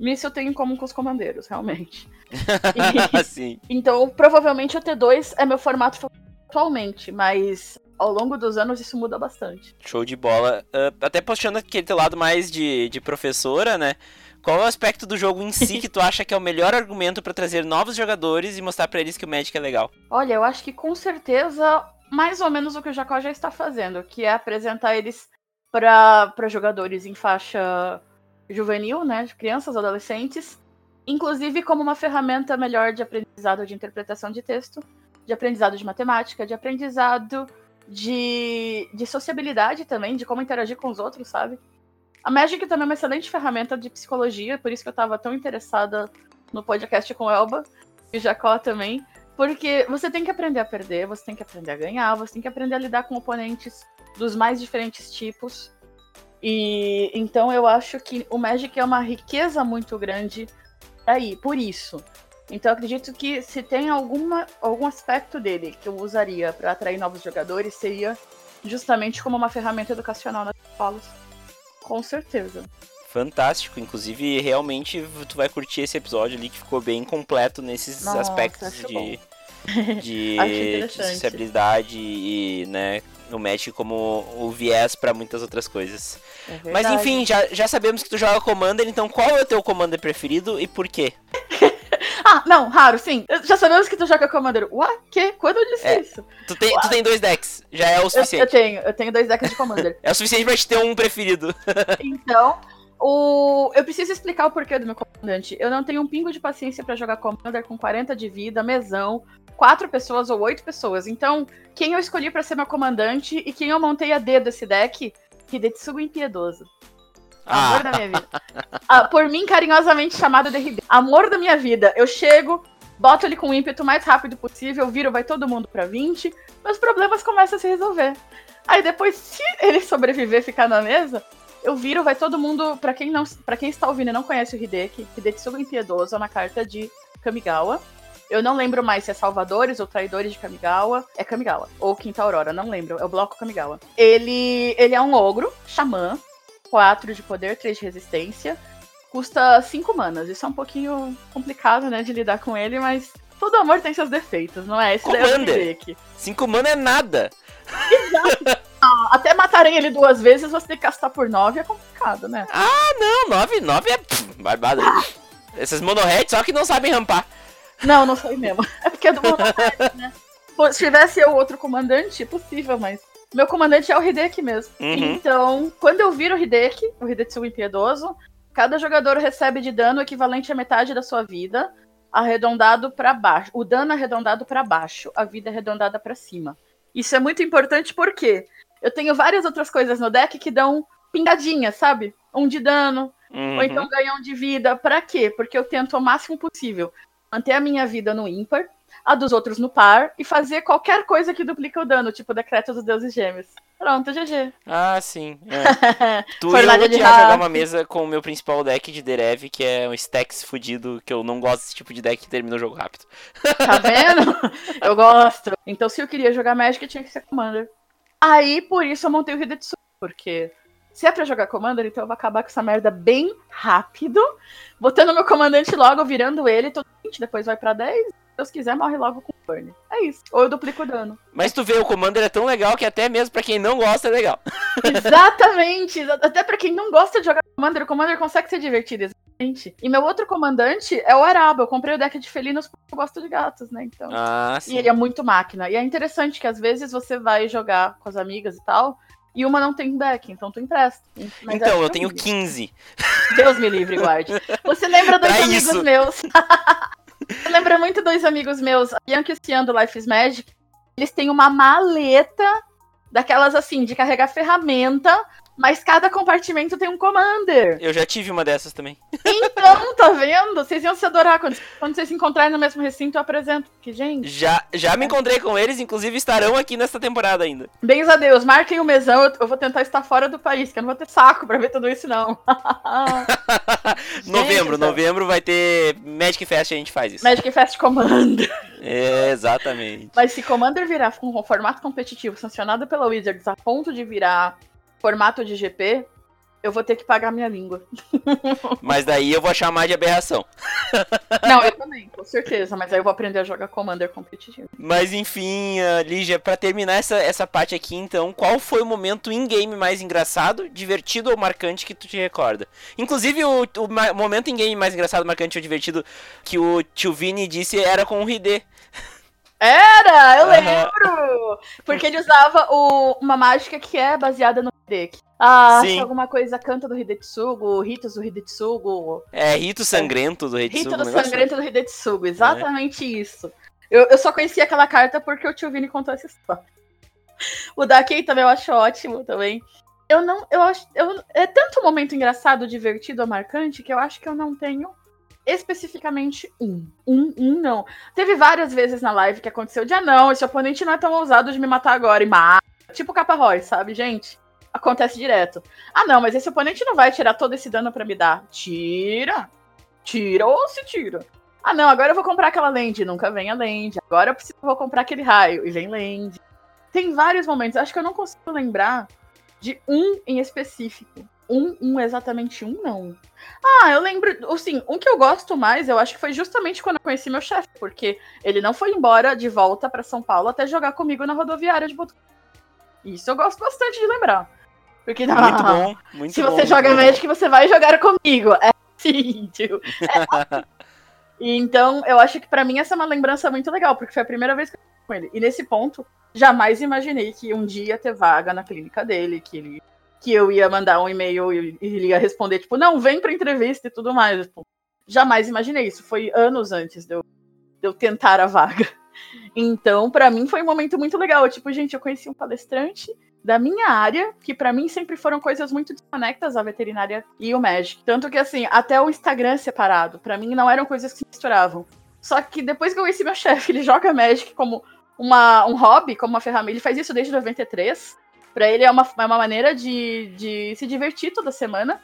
Speaker 2: Isso eu tenho em comum com os comandeiros, realmente. [laughs]
Speaker 1: E, Sim.
Speaker 2: Então, provavelmente o T2 é meu formato atualmente, mas ao longo dos anos isso muda bastante.
Speaker 1: Show de bola. Uh, até puxando aquele teu lado mais de, de professora, né? Qual é o aspecto do jogo em si [laughs] que tu acha que é o melhor argumento para trazer novos jogadores e mostrar para eles que o Magic é legal?
Speaker 2: Olha, eu acho que com certeza mais ou menos o que o Jacó já está fazendo, que é apresentar eles para jogadores em faixa juvenil, né, de crianças, adolescentes, inclusive como uma ferramenta melhor de aprendizado de interpretação de texto, de aprendizado de matemática, de aprendizado de, de sociabilidade também, de como interagir com os outros, sabe? A Magic também é uma excelente ferramenta de psicologia, por isso que eu estava tão interessada no podcast com Elba e Jacó também, porque você tem que aprender a perder, você tem que aprender a ganhar, você tem que aprender a lidar com oponentes dos mais diferentes tipos. E então eu acho que o Magic é uma riqueza muito grande aí, por isso. Então eu acredito que se tem alguma, algum aspecto dele que eu usaria para atrair novos jogadores, seria justamente como uma ferramenta educacional nas escolas. Com certeza.
Speaker 1: Fantástico, inclusive realmente tu vai curtir esse episódio ali que ficou bem completo nesses
Speaker 2: Nossa,
Speaker 1: aspectos de, de, [laughs] de sociabilidade e, né, o Magic como o viés para muitas outras coisas.
Speaker 2: É
Speaker 1: Mas enfim, já, já sabemos que tu joga Commander, então qual é o teu Commander preferido e por quê? [laughs] [laughs]
Speaker 2: Ah, não, raro, sim. Já sabemos que tu joga Commander. Ué? Que? Quando eu disse
Speaker 1: É.
Speaker 2: isso?
Speaker 1: Tu tem, tu tem dois decks, já é o
Speaker 2: Eu, eu
Speaker 1: suficiente.
Speaker 2: tenho, eu tenho dois decks de Commander. [laughs]
Speaker 1: É o suficiente pra te ter um preferido. [laughs]
Speaker 2: Então, o... eu preciso explicar o porquê do meu comandante. Eu não tenho um pingo de paciência pra jogar Commander com 40 de vida, mesão, quatro pessoas ou oito pessoas. Então, quem eu escolhi pra ser meu comandante e quem eu montei a dedo esse deck, Hidetsugu Impiedoso. Amor
Speaker 1: Ah,
Speaker 2: da minha vida. Ah, por mim, carinhosamente chamado de RD. Amor da minha vida. Eu chego, boto ele com o ímpeto o mais rápido possível, viro, vai todo mundo pra 20, meus problemas começam a se resolver. Aí depois, se ele sobreviver e ficar na mesa, eu viro, vai todo mundo. Pra quem, não, pra quem está ouvindo e não conhece o Hideki, Hidetsugu Impiedoso é uma carta de Kamigawa. Eu não lembro mais se é Salvadores ou Traidores de Kamigawa. É Kamigawa. Ou Quinta Aurora, não lembro. É o bloco Kamigawa. Ele, ele é um ogro, xamã, 4 de poder, 3 de resistência. Custa 5 manas. Isso é um pouquinho complicado, né, de lidar com ele, mas todo amor tem seus defeitos, não é? Esse daí é o
Speaker 1: Commander.
Speaker 2: Hideki.
Speaker 1: cinco mana é nada.
Speaker 2: Ah, Até matarem ele duas vezes, você ter que castar por 9 é complicado, né?
Speaker 1: Não, nove, nove é pff, barbada. Esses monoheads só que não sabem rampar.
Speaker 2: Não, não sei mesmo. [laughs] É porque é do Monarch, né? Pô, Se tivesse eu outro comandante, possível, mas. Meu comandante é o Hideki mesmo.
Speaker 1: Uhum.
Speaker 2: Então, quando eu viro o Hideki, o Hidetsugu Impiedoso, cada jogador recebe de dano equivalente à metade da sua vida, arredondado pra baixo. O dano arredondado pra baixo, a vida arredondada pra cima. Isso é muito importante porque eu tenho várias outras coisas no deck que dão pingadinha, sabe? Um de dano,
Speaker 1: Uhum.
Speaker 2: ou então ganhar um de vida. Pra quê? Porque eu tento ao máximo possível manter a minha vida no ímpar, a dos outros no par, e fazer qualquer coisa que duplica o dano, tipo decreto dos deuses gêmeos. Pronto, GG.
Speaker 1: Ah, sim. é. [laughs] Tu
Speaker 2: Fornalha
Speaker 1: eu
Speaker 2: de
Speaker 1: ia jogar uma mesa com o meu principal deck de Derev, que é um Stacks fudido, que eu não gosto desse tipo de deck que termina o jogo rápido.
Speaker 2: Tá vendo? [laughs] eu gosto. Então, se eu queria jogar Magic, tinha que ser Commander. Aí, por isso, eu montei o Hidetsugu, porque se é pra jogar Commander, então eu vou acabar com essa merda bem rápido, botando meu comandante logo, virando ele, todo 20, depois vai pra 10. Se Deus quiser, morre logo com o burn. É isso. Ou eu duplico o dano.
Speaker 1: Mas tu vê, o Commander é tão legal que até mesmo pra quem não gosta é legal. [laughs]
Speaker 2: Exatamente! exa- Até pra quem não gosta de jogar Commander, o Commander consegue ser divertido, exatamente. E meu outro comandante é o Araba. Eu comprei o deck de felinos porque eu gosto de gatos, né? Então.
Speaker 1: Ah,
Speaker 2: E
Speaker 1: sim.
Speaker 2: ele é muito máquina. E é interessante que às vezes você vai jogar com as amigas e tal, e uma não tem deck, então tu empresta. Mas
Speaker 1: Então,
Speaker 2: é
Speaker 1: eu tenho
Speaker 2: horrível.
Speaker 1: 15.
Speaker 2: Deus me livre, guarde. Você lembra [laughs] dois
Speaker 1: Pra
Speaker 2: amigos
Speaker 1: isso.
Speaker 2: meus? [laughs] [laughs] Lembra muito dois amigos meus, a Bianca e o Cian do Life is Magic? Eles têm uma maleta daquelas assim, de carregar ferramenta, mas cada compartimento tem um commander.
Speaker 1: Eu já tive uma dessas também.
Speaker 2: Então, tá vendo? Vocês iam se adorar. Quando, quando vocês se encontrarem no mesmo recinto, eu apresento. Que, gente,
Speaker 1: Já, já me encontrei com eles, inclusive estarão aqui nesta temporada ainda.
Speaker 2: bens a Deus, marquem o mesão. Eu, eu vou tentar estar fora do país, que eu não vou ter saco pra ver tudo isso, não. [laughs]
Speaker 1: novembro,
Speaker 2: do céu.
Speaker 1: novembro vai ter Magic Fest e a gente faz isso.
Speaker 2: Magic Fest Commander.
Speaker 1: É, exatamente.
Speaker 2: Mas se Commander virar com um formato competitivo sancionado pela Wizards a ponto de virar formato de GP, eu vou ter que pagar minha língua. [laughs]
Speaker 1: Mas daí eu vou chamar de aberração.
Speaker 2: Não, eu também, com certeza. Mas aí eu vou aprender a jogar Commander competitivo.
Speaker 1: Mas enfim, ah, Lígia, pra terminar essa, essa parte aqui, então, qual foi o momento in-game mais engraçado, divertido ou marcante que tu te recorda? Inclusive, o, o momento in-game mais engraçado, marcante ou divertido que o tio Vini disse era com o Hide.
Speaker 2: Era, eu lembro! Porque ele usava o- uma mágica que é baseada no Hideki. Ah,
Speaker 1: Sim.
Speaker 2: alguma coisa canta do Hidetsugo, ritos do Hidetsugo,
Speaker 1: É Rito Sangrento do de
Speaker 2: rito do sangrento do Hidetsugo, exatamente isso. Eu, eu só conheci aquela carta porque o tio Vini contou essa história. O da Kay também eu acho ótimo também. Eu não, eu acho, eu, é tanto um momento engraçado, divertido marcante que eu acho que eu não tenho especificamente um. Um, um não. Teve várias vezes na live que aconteceu de, ah não, esse oponente não é tão ousado de me matar agora e mata. Tipo capa Roy, sabe, gente? Acontece direto. Ah não, mas esse oponente não vai tirar todo esse dano para me dar. Tira! Tira ou se tira. Ah não, agora eu vou comprar aquela land, nunca vem a land. Agora eu preciso, vou comprar aquele raio e vem land. Tem vários momentos, acho que eu não consigo lembrar de um em específico. Um, um exatamente um, não. Ah, eu lembro, assim, um que eu gosto mais, eu acho que foi justamente quando eu conheci meu chefe, porque ele não foi embora de volta para São Paulo até jogar comigo na rodoviária de Botucatu. Isso eu gosto bastante de lembrar. Porque
Speaker 1: não, muito bom, muito
Speaker 2: se
Speaker 1: bom,
Speaker 2: você joga
Speaker 1: bom.
Speaker 2: Magic, você vai jogar comigo. É assim, tio. E então, eu acho que para mim essa é uma lembrança muito legal, porque foi a primeira vez que eu com ele. E nesse ponto, jamais imaginei que um dia ia ter vaga na clínica dele, que ele que eu ia mandar um e-mail e ele ia responder, tipo, não, vem pra entrevista e tudo mais. Tipo, jamais imaginei isso. Foi anos antes de eu, de eu tentar a vaga. Então, para mim, foi um momento muito legal. Tipo, gente, eu conheci um palestrante da minha área, que para mim sempre foram coisas muito desconectas, a veterinária e o Magic. Tanto que, assim, até o Instagram separado, para mim não eram coisas que se misturavam. Só que depois que eu conheci meu [laughs] chefe, ele joga Magic como uma, um hobby, como uma ferramenta. Ele faz isso desde 93. Pra ele é uma, é uma maneira de, de se divertir toda semana.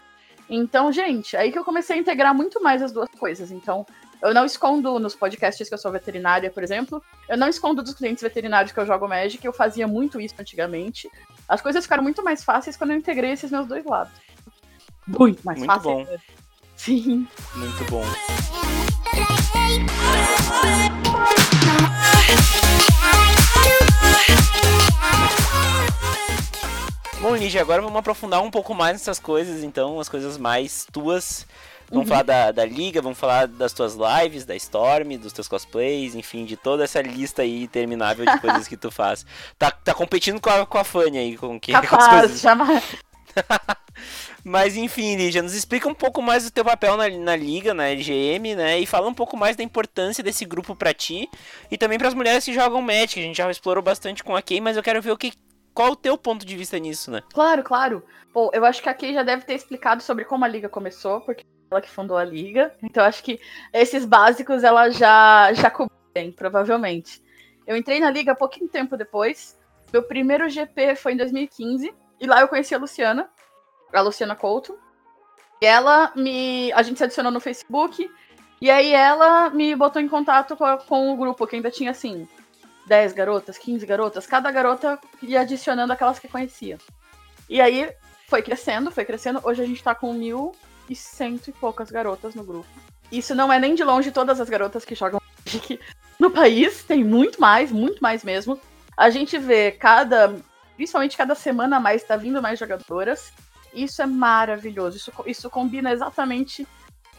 Speaker 2: Então, gente, aí que eu comecei a integrar muito mais as duas coisas. Então, eu não escondo nos podcasts que eu sou veterinária, por exemplo. Eu não escondo dos clientes veterinários que eu jogo Magic. Eu fazia muito isso antigamente. As coisas ficaram muito mais fáceis quando eu integrei esses meus dois lados. Muito mais
Speaker 1: Muito
Speaker 2: fácil.
Speaker 1: bom.
Speaker 2: Sim.
Speaker 1: Muito bom. Bom, Lígia, agora vamos aprofundar um pouco mais nessas coisas, então, as coisas mais tuas. Vamos falar da, da liga, vamos falar das tuas lives, da Storm, dos teus cosplays, enfim, de toda essa lista aí interminável de coisas que tu [laughs] faz. Tá, tá competindo com a, com a Fanny aí, com, que, com as
Speaker 2: Capaz,
Speaker 1: coisas.
Speaker 2: chama. [laughs]
Speaker 1: Mas enfim, Lígia, nos explica um pouco mais do teu papel na, na liga, na LGM, né? E fala um pouco mais da importância desse grupo pra ti e também pras mulheres que jogam Magic. A gente já explorou bastante com a Kay, mas eu quero ver o que, qual o teu ponto de vista nisso, né?
Speaker 2: Claro, claro. Pô, eu acho que a Kay já deve ter explicado sobre como a liga começou, porque ela que fundou a liga. Então acho que esses básicos ela já já cobriu bem, provavelmente. Eu entrei na liga pouquinho tempo depois. Meu primeiro GP foi em 2015 e lá eu conheci a Luciana, a Luciana Couto. E ela me, a gente se adicionou no Facebook e aí ela me botou em contato com, com o grupo que ainda tinha assim 10 garotas, 15 garotas, cada garota ia adicionando aquelas que conhecia. E aí foi crescendo, foi crescendo. Hoje a gente tá com mil e cento e poucas garotas no grupo. Isso não é nem de longe todas as garotas que jogam Magic no país, tem muito mais, muito mais mesmo. A gente vê cada, principalmente cada semana a mais, tá vindo mais jogadoras. Isso é maravilhoso. Isso, isso combina exatamente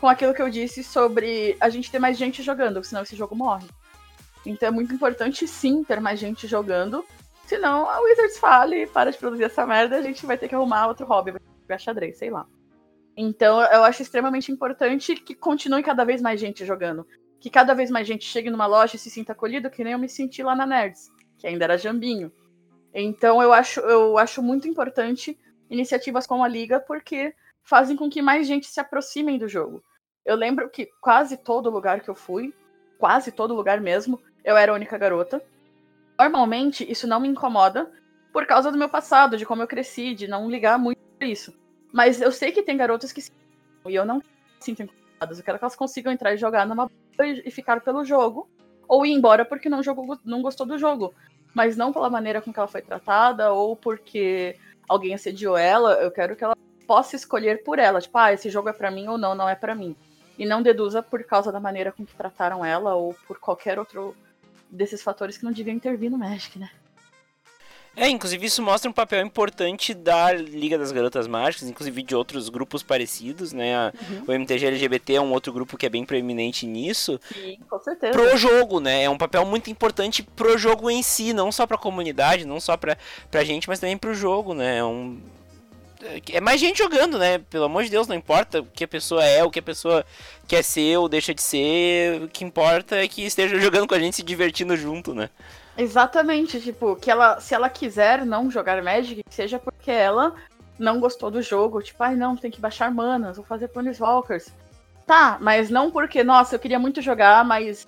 Speaker 2: com aquilo que eu disse sobre a gente ter mais gente jogando, senão esse jogo morre. Então é muito importante sim ter mais gente jogando. Senão a Wizards fale e para de produzir essa merda, a gente vai ter que arrumar outro hobby, vai jogar xadrez, sei lá. Então eu acho extremamente importante que continue cada vez mais gente jogando. Que cada vez mais gente chegue numa loja e se sinta acolhido, que nem eu me senti lá na Nerds, que ainda era jambinho. Então eu acho, eu acho muito importante iniciativas como a Liga, porque fazem com que mais gente se aproximem do jogo. Eu lembro que quase todo lugar que eu fui, quase todo lugar mesmo, eu era a única garota. Normalmente isso não me incomoda por causa do meu passado, de como eu cresci, de não ligar muito pra isso. Mas eu sei que tem garotas que se e eu não sinto incomodadas. Eu quero que elas consigam entrar e jogar numa e ficar pelo jogo, ou ir embora porque não, jogou, não gostou do jogo. Mas não pela maneira com que ela foi tratada, ou porque alguém assediou ela. Eu quero que ela possa escolher por ela. Tipo, ah, esse jogo é pra mim ou não, não é pra mim. E não deduza por causa da maneira com que trataram ela, ou por qualquer outro desses fatores que não deviam intervir no Magic, né?
Speaker 1: É, inclusive isso mostra um papel importante da Liga das Garotas Mágicas, inclusive de outros grupos parecidos, né?
Speaker 2: Uhum.
Speaker 1: O MTG LGBT é um outro grupo que é bem preeminente nisso.
Speaker 2: Sim, com certeza.
Speaker 1: Pro jogo, né? É um papel muito importante pro jogo em si, não só pra comunidade, não só pra, pra gente, mas também pro jogo, né? É um... é mais gente jogando, né? Pelo amor de Deus, não importa o que a pessoa é, o que a pessoa quer ser ou deixa de ser, o que importa é que esteja [laughs] jogando com a gente, se divertindo junto, né?
Speaker 2: Exatamente, tipo, que ela, se ela quiser não jogar Magic, seja porque ela não gostou do jogo, tipo, ai não, tem que baixar manas, vou fazer Planeswalkers. Tá, mas não porque, nossa, eu queria muito jogar, mas.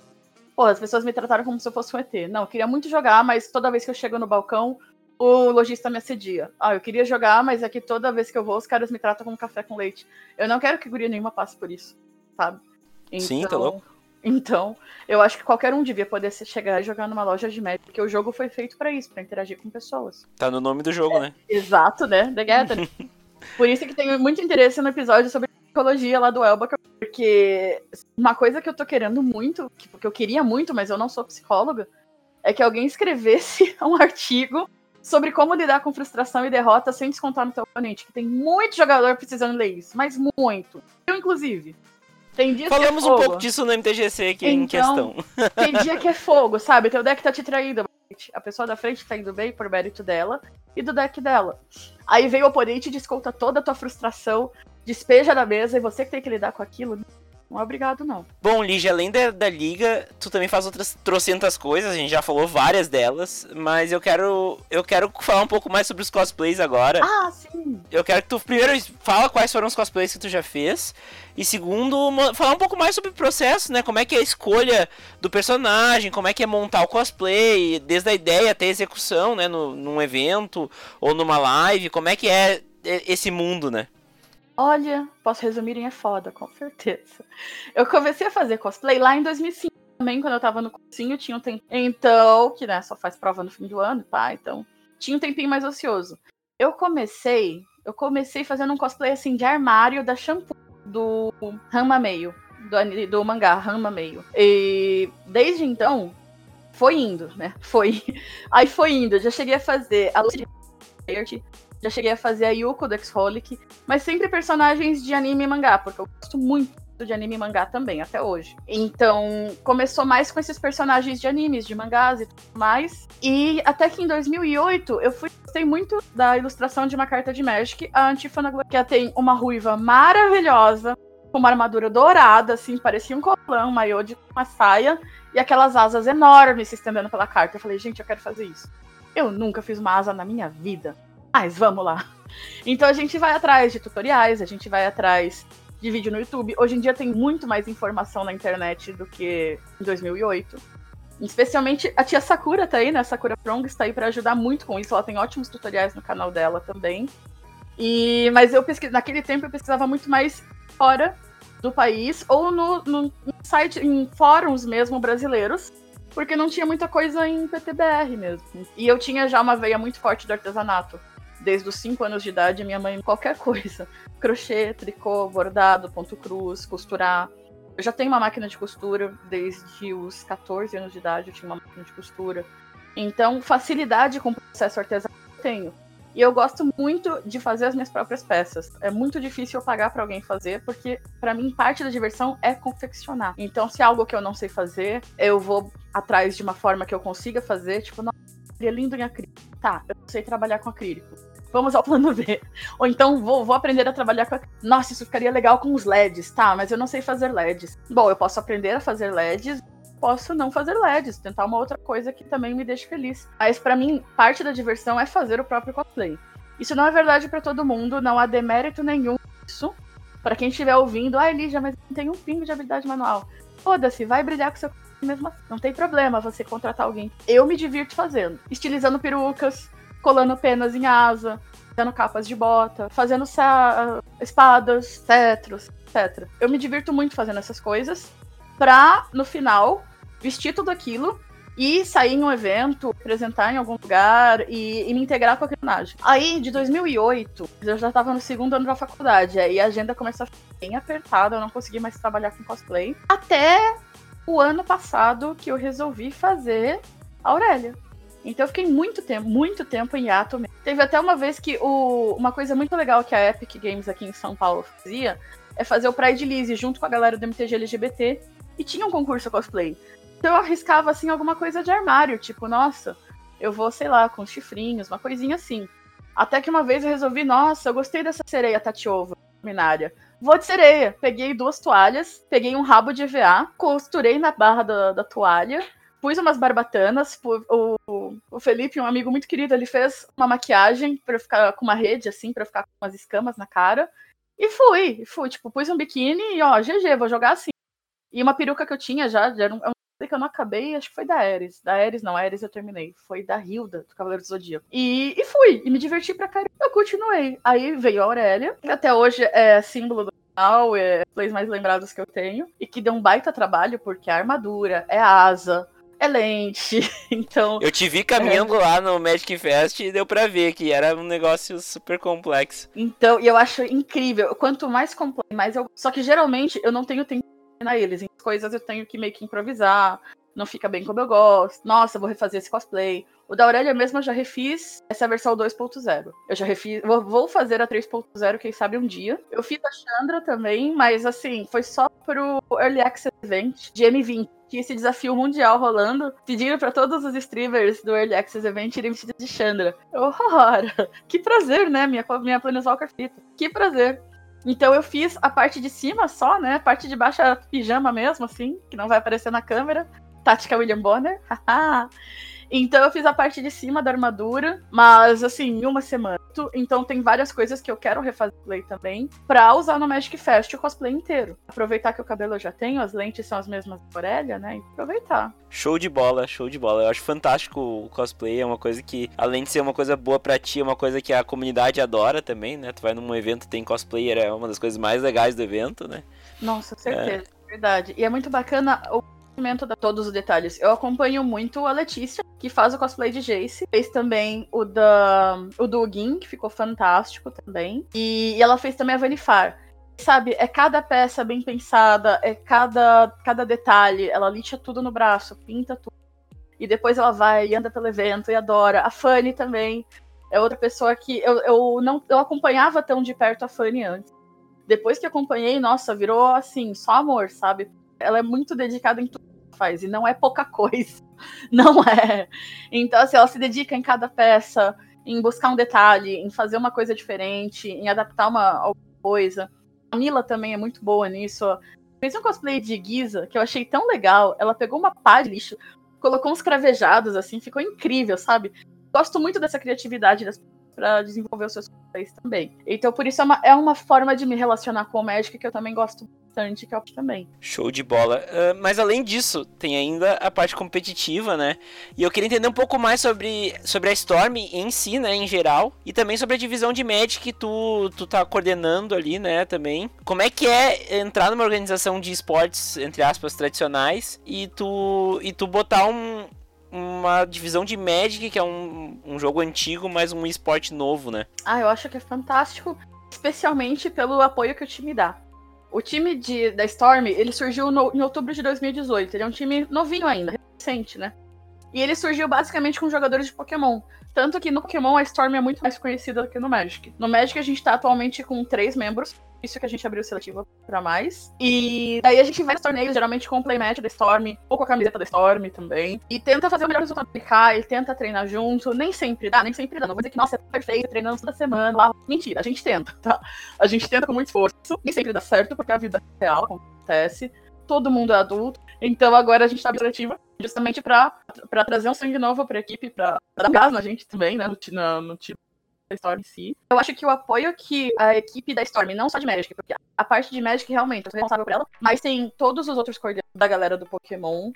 Speaker 2: Pô, as pessoas me trataram como se eu fosse um ET. Não, eu queria muito jogar, mas toda vez que eu chego no balcão, o lojista me assedia. Ah, eu queria jogar, mas é que toda vez que eu vou, os caras me tratam como café com leite. Eu não quero que guria nenhuma passe por isso, sabe?
Speaker 1: Então, Sim, tá louco.
Speaker 2: Então, eu acho que qualquer um devia poder chegar e jogar numa loja de Magic, porque o jogo foi feito para isso, para interagir com pessoas.
Speaker 1: Tá no nome do jogo,
Speaker 2: é,
Speaker 1: né?
Speaker 2: Exato, né? The Gathering. [laughs] Por isso que tenho muito interesse no episódio sobre psicologia lá do Elba, porque uma coisa que eu tô querendo muito, que eu queria muito, mas eu não sou psicóloga, é que alguém escrevesse [laughs] um artigo sobre como lidar com frustração e derrota sem descontar no teu oponente, que tem muito jogador precisando ler isso, mas muito. Eu, inclusive. Tem dias
Speaker 1: Falamos
Speaker 2: que é
Speaker 1: um pouco disso no MTGC aqui então, em questão. [laughs]
Speaker 2: Tem dia que é fogo, sabe? Teu deck tá te traindo. A pessoa da frente tá indo bem por mérito dela e do deck dela. Aí vem o oponente e desconta toda a tua frustração, despeja da mesa e você que tem que lidar com aquilo. Não é obrigado, não.
Speaker 1: Bom, Lige, além da, da liga, tu também faz outras trocentas coisas, a gente já falou várias delas, mas eu quero eu quero falar um pouco mais sobre os cosplays agora.
Speaker 2: Ah, sim.
Speaker 1: Eu quero que tu primeiro fala quais foram os cosplays que tu já fez, e segundo, falar um pouco mais sobre o processo, né? Como é que é a escolha do personagem, como é que é montar o cosplay, desde a ideia até a execução, né, no, num evento ou numa live, como é que é esse mundo, né?
Speaker 2: Olha, posso resumir em é foda, com certeza. Eu comecei a fazer cosplay lá em 2005 também, quando eu tava no cursinho, tinha um tempo. Então, que né, só faz prova no fim do ano, pá, então tinha um tempinho mais ocioso. Eu comecei, eu comecei fazendo um cosplay assim de armário da shampoo do Rama Meio, do, do mangá Rama Meio. E desde então, foi indo, né? Foi. [laughs] Aí foi indo. Já cheguei a fazer a Lucy já cheguei a fazer a Yuko do X-Holic, mas sempre personagens de anime e mangá, porque eu gosto muito de anime e mangá também, até hoje. Então, começou mais com esses personagens de animes, de mangás e tudo mais. E até que em 2008, eu fui, gostei muito da ilustração de uma carta de Magic, a Antifona que tem uma ruiva maravilhosa, com uma armadura dourada, assim, parecia um colão, um maiô de uma saia, e aquelas asas enormes se estendendo pela carta. Eu falei, gente, eu quero fazer isso. Eu nunca fiz uma asa na minha vida mas vamos lá. Então a gente vai atrás de tutoriais, a gente vai atrás de vídeo no YouTube. Hoje em dia tem muito mais informação na internet do que em 2008. Especialmente a tia Sakura tá aí, né? Sakura Prong está aí para ajudar muito com isso. Ela tem ótimos tutoriais no canal dela também. E mas eu pesquis... naquele tempo eu pesquisava muito mais fora do país ou no, no site, em fóruns mesmo brasileiros, porque não tinha muita coisa em PTBR mesmo. E eu tinha já uma veia muito forte do artesanato desde os 5 anos de idade, minha mãe qualquer coisa. [laughs] Crochê, tricô, bordado, ponto cruz, costurar. Eu já tenho uma máquina de costura desde os 14 anos de idade, eu tinha uma máquina de costura. Então, facilidade com o processo artesanal eu tenho. E eu gosto muito de fazer as minhas próprias peças. É muito difícil eu pagar para alguém fazer, porque para mim parte da diversão é confeccionar. Então, se é algo que eu não sei fazer, eu vou atrás de uma forma que eu consiga fazer, tipo, nossa, é lindo em acrílico. Tá, eu sei trabalhar com acrílico vamos ao plano B. Ou então vou, vou aprender a trabalhar com. A... Nossa, isso ficaria legal com os LEDs, tá? Mas eu não sei fazer LEDs. Bom, eu posso aprender a fazer LEDs, posso não fazer LEDs, tentar uma outra coisa que também me deixe feliz. Mas para mim, parte da diversão é fazer o próprio cosplay. Isso não é verdade para todo mundo, não há demérito nenhum nisso. Para quem estiver ouvindo, ah, Elija, mas não tem um pingo de habilidade manual. Foda-se, vai brilhar com seu mesmo assim. Não tem problema você contratar alguém. Eu me divirto fazendo. Estilizando perucas, colando penas em asa, fazendo capas de bota, fazendo espadas, cetros, etc. Eu me divirto muito fazendo essas coisas pra, no final, vestir tudo aquilo e sair em um evento, apresentar em algum lugar e, e, me integrar com a personagem. Aí, de 2008, eu já tava no segundo ano da faculdade, aí a agenda começou a ficar bem apertada, eu não consegui mais trabalhar com cosplay. Até o ano passado que eu resolvi fazer a Aurélia. Então eu fiquei muito tempo, muito tempo em ato. Teve até uma vez que o, uma coisa muito legal que a Epic Games aqui em São Paulo fazia é fazer o Pride Lise junto com a galera do MTG LGBT e tinha um concurso cosplay. Então eu arriscava assim alguma coisa de armário, tipo, nossa, eu vou, sei lá, com chifrinhos, uma coisinha assim. Até que uma vez eu resolvi, nossa, eu gostei dessa sereia Tatiova, luminária. Vou de sereia. Peguei duas toalhas, peguei um rabo de EVA, costurei na barra da, da toalha, pus umas barbatanas. O, o, o, Felipe, um amigo muito querido, ele fez uma maquiagem para ficar com uma rede, assim, para ficar com umas escamas na cara. E fui, fui, tipo, pus um biquíni e ó, GG, vou jogar assim. E uma peruca que eu tinha já, já era um, é que eu não acabei, acho que foi da Ares. Da Ares, não, Ares eu terminei. Foi da Hilda, do Cavaleiro do Zodíaco. E, e fui, e me diverti pra caramba. Eu continuei. Aí veio a Aurélia, que até hoje é símbolo do canal, é plays mais lembrados que eu tenho. E que deu um baita trabalho, porque a armadura, é a asa, é lente. [laughs] Então.
Speaker 1: Eu te vi caminhando é... lá no Magic Fest e deu pra ver que era um negócio super complexo.
Speaker 2: Então, e eu acho incrível. Quanto mais complexo, mais eu. Só que geralmente eu não tenho tempo na eles. Em coisas eu tenho que meio que improvisar, não fica bem como eu gosto. Nossa, vou refazer esse cosplay. O da Aurélia mesmo eu já refiz essa versão 2.0. Eu já refiz, vou, vou fazer a 3.0, quem sabe um dia. Eu fiz a Chandra também, mas assim, foi só pro Early Access Event de M20. Tinha esse desafio mundial rolando. Pediram para todos os streamers do Early Access Event irem vestidos de Chandra. Eu, [laughs] ora, que prazer, né? Minha, minha Planeswalker Fita. Que prazer. Então eu fiz a parte de cima só, né? A parte de baixo é pijama mesmo, assim, que não vai aparecer na câmera. Tática William Bonner. [laughs] Então eu fiz a parte de cima da armadura, mas assim, em uma semana. Então tem várias coisas que eu quero refazer também pra usar no Magic Fest o cosplay inteiro. Aproveitar que o cabelo eu já tenho, as lentes são as mesmas da Aurélia, né? E aproveitar.
Speaker 1: Show de bola, show de bola. Eu acho fantástico o cosplay, é uma coisa que, além de ser uma coisa boa pra ti, é uma coisa que a comunidade adora também, né? Tu vai num evento, tem cosplayer, é uma das coisas mais legais do evento, né?
Speaker 2: Nossa, certeza. É. Verdade. E é muito bacana o todos os detalhes. Eu acompanho muito a Letícia, que faz o cosplay de Jace. Fez também o da o do Gin, que ficou fantástico também. E, e ela fez também a Vanifar. Sabe, é cada peça bem pensada, é cada, cada detalhe. Ela lixa tudo no braço, pinta tudo. E depois ela vai e anda pelo evento e adora. A Fanny também é outra pessoa que eu, eu não eu acompanhava tão de perto a Fanny antes. Depois que acompanhei, nossa, virou assim, só amor, sabe? Ela é muito dedicada em tudo que faz, e não é pouca [laughs] coisa. Não é. Então, assim, ela se dedica em cada peça, em buscar um detalhe, em fazer uma coisa diferente, em adaptar uma coisa. A Mila também é muito boa nisso. Fez um cosplay de Giza que eu achei tão legal. Ela pegou uma pá de lixo, colocou uns cravejados, assim, ficou incrível, sabe? Gosto muito dessa criatividade das para desenvolver os seus papéis também. Então, por isso é uma, é uma forma de me relacionar com o Magic que eu também gosto bastante, que também.
Speaker 1: Show de bola. Uh, mas além disso, tem ainda a parte competitiva, né? E eu queria entender um pouco mais sobre, sobre a Storm em si, né, em geral, e também sobre a divisão de Magic que tu, tu tá coordenando ali, né, também. Como é que é entrar numa organização de esportes, entre aspas, tradicionais, e tu, e tu botar um, uma divisão de Magic, que é um, um jogo antigo, mas um esporte novo, né?
Speaker 2: Ah, eu acho que é fantástico, especialmente pelo apoio que o time dá. O time de, da Storm, ele surgiu no, em outubro de 2018. Ele é um time novinho ainda, recente, né? E ele surgiu basicamente com jogadores de Pokémon. Tanto que no Pokémon a Storm é muito mais conhecida do que no Magic. No Magic a gente tá atualmente com três membros isso que a gente abriu seletiva pra mais. E daí a gente vai nos torneios, geralmente com o playmatch da Storm, ou com a camiseta da Storm também. E tenta fazer o melhor resultado do Kai, tenta treinar junto. Nem sempre dá, nem sempre dá. Não vou dizer que, nossa, é perfeito, treinando toda semana. Lá. Mentira, a gente tenta, tá? A gente tenta com muito esforço. Nem sempre dá certo, porque a vida real acontece. Todo mundo é adulto. Então agora a gente tá seletiva justamente pra, trazer um sangue novo pra equipe, pra dar gás na gente também, né? No, no, no time Storm em si. Eu acho que o apoio que a equipe da Storm, não só de Magic, porque a parte de Magic realmente sou responsável por ela, mas tem todos os outros coordenadores da galera do Pokémon,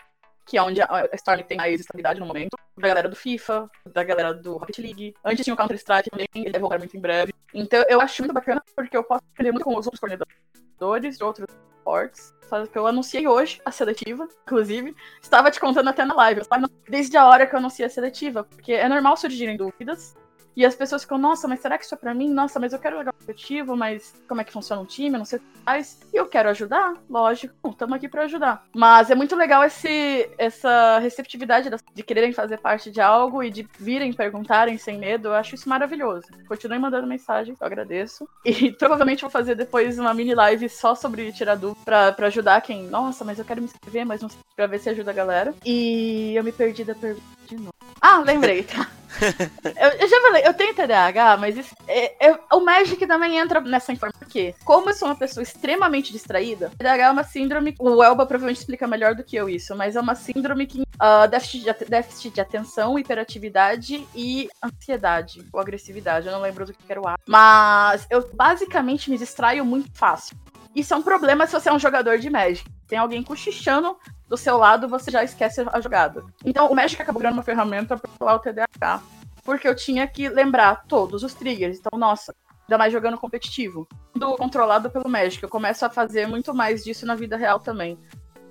Speaker 2: que é onde a Storm tem mais estabilidade no momento, da galera do FIFA, da galera do Rocket League. Antes tinha o Counter-Strike também, ele deve voltar muito em breve. Então eu acho muito bacana porque eu posso aprender muito com os outros coordenadores de outros esportes. Que eu anunciei hoje a seletiva, inclusive. Estava te contando até na live. Desde a hora que eu anunciei a seletiva, porque é normal surgirem dúvidas. E as pessoas ficam, nossa, mas será que isso é pra mim? Nossa, mas eu quero jogar competitivo, mas como é que funciona um time? Eu não sei o que faz. E eu quero ajudar, lógico. Estamos aqui para ajudar. Mas é muito legal esse, essa receptividade de quererem fazer parte de algo e de virem perguntarem sem medo. Eu acho isso maravilhoso. Continue mandando mensagem, eu agradeço. E [laughs] provavelmente vou fazer depois uma mini live só sobre tirar dúvida pra ajudar quem, nossa, mas eu quero me inscrever, mas não sei, pra ver se ajuda a galera. E eu me perdi da pergunta de novo. Ah, lembrei, tá. [laughs] eu, eu, já falei, eu tenho TDAH, mas isso, é, é, o Magic também entra nessa informação. Porque, como eu sou uma pessoa extremamente distraída, TDAH é uma síndrome. O Elba provavelmente explica melhor do que eu isso, mas é uma síndrome que. Uh, déficit, de, déficit de atenção, hiperatividade e ansiedade. Ou agressividade, eu não lembro do que era o A. Mas eu basicamente me distraio muito fácil. Isso é um problema se você é um jogador de Magic. Tem alguém cochichando do seu lado, você já esquece a jogada. Então, o Magic acabou criando uma ferramenta para falar o TDAH, porque eu tinha que lembrar todos os triggers. Então, nossa, ainda mais jogando competitivo. Do controlado pelo Magic, eu começo a fazer muito mais disso na vida real também.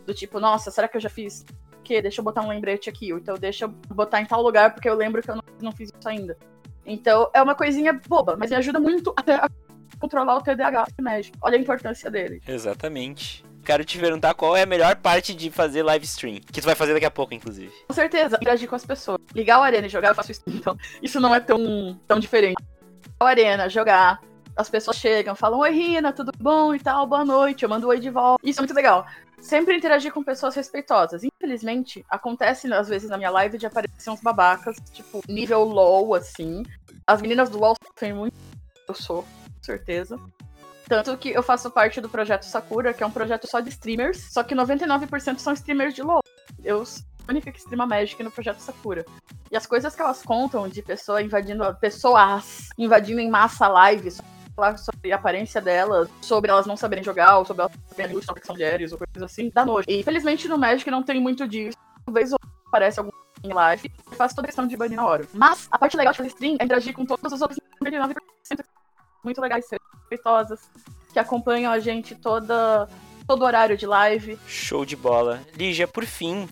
Speaker 2: Do tipo, nossa, será que eu já fiz o quê? Deixa eu botar um lembrete aqui. Ou então deixa eu botar em tal lugar porque eu lembro que eu não, não fiz isso ainda. Então, é uma coisinha boba, mas me ajuda muito a controlar o TDAH Magic. Olha a importância dele.
Speaker 1: Exatamente quero te perguntar qual é a melhor parte de fazer live stream. Que tu vai fazer daqui a pouco, inclusive.
Speaker 2: Com certeza, interagir com as pessoas. Ligar o Arena e jogar, eu faço isso. Então, isso não é tão, tão diferente. Ligar o Arena, jogar. As pessoas chegam, falam, oi Rina, tudo bom e tal, boa noite, eu mando oi de volta. Isso é muito legal. Sempre interagir com pessoas respeitosas. Infelizmente, acontece às vezes na minha live de aparecer uns babacas, tipo, nível low, assim. As meninas do LoL sofrem muito. Eu sou, certeza. Tanto que eu faço parte do projeto Sakura, que é um projeto só de streamers, só que 99% são streamers de LoL. Eu sou a única que streama Magic no projeto Sakura. E as coisas que elas contam de pessoa invadindo, pessoas invadindo em massa lives, falar sobre a aparência delas, sobre elas não saberem jogar, ou sobre elas terem luta que são mulheres, ou coisas assim, dá nojo. E infelizmente no Magic não tem muito disso. Talvez aparece algum em live, eu faço toda a questão de banir na hora. Mas a parte legal de fazer stream é interagir com todos os outros 99% muito legais, respeitosas, que acompanham a gente toda, todo horário de live.
Speaker 1: Show de bola. Lígia, por fim,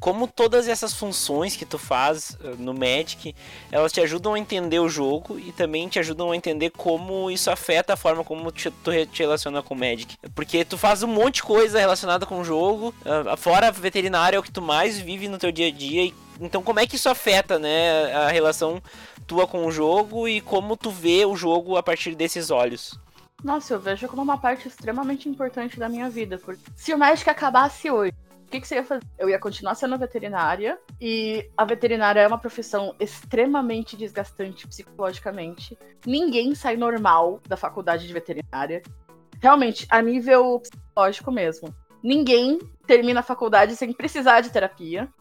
Speaker 1: como todas essas funções que tu faz eh, no Magic, elas te ajudam a entender o jogo e também te ajudam a entender como isso afeta a forma como tu te relaciona com o Magic. Porque tu faz um monte de coisa relacionada com o jogo, eh, fora veterinária é o que tu mais vive no teu dia a dia. Então como é que isso afeta, né, a relação tua com o jogo e como tu vê o jogo a partir desses olhos.
Speaker 2: Nossa, eu vejo como uma parte extremamente importante da minha vida. Porque se o Magic acabasse hoje, o que, que, você ia fazer? Eu ia continuar sendo veterinária, e a veterinária é uma profissão extremamente desgastante psicologicamente. Ninguém sai normal da faculdade de veterinária. Realmente, a nível psicológico mesmo. Ninguém termina a faculdade sem precisar de terapia.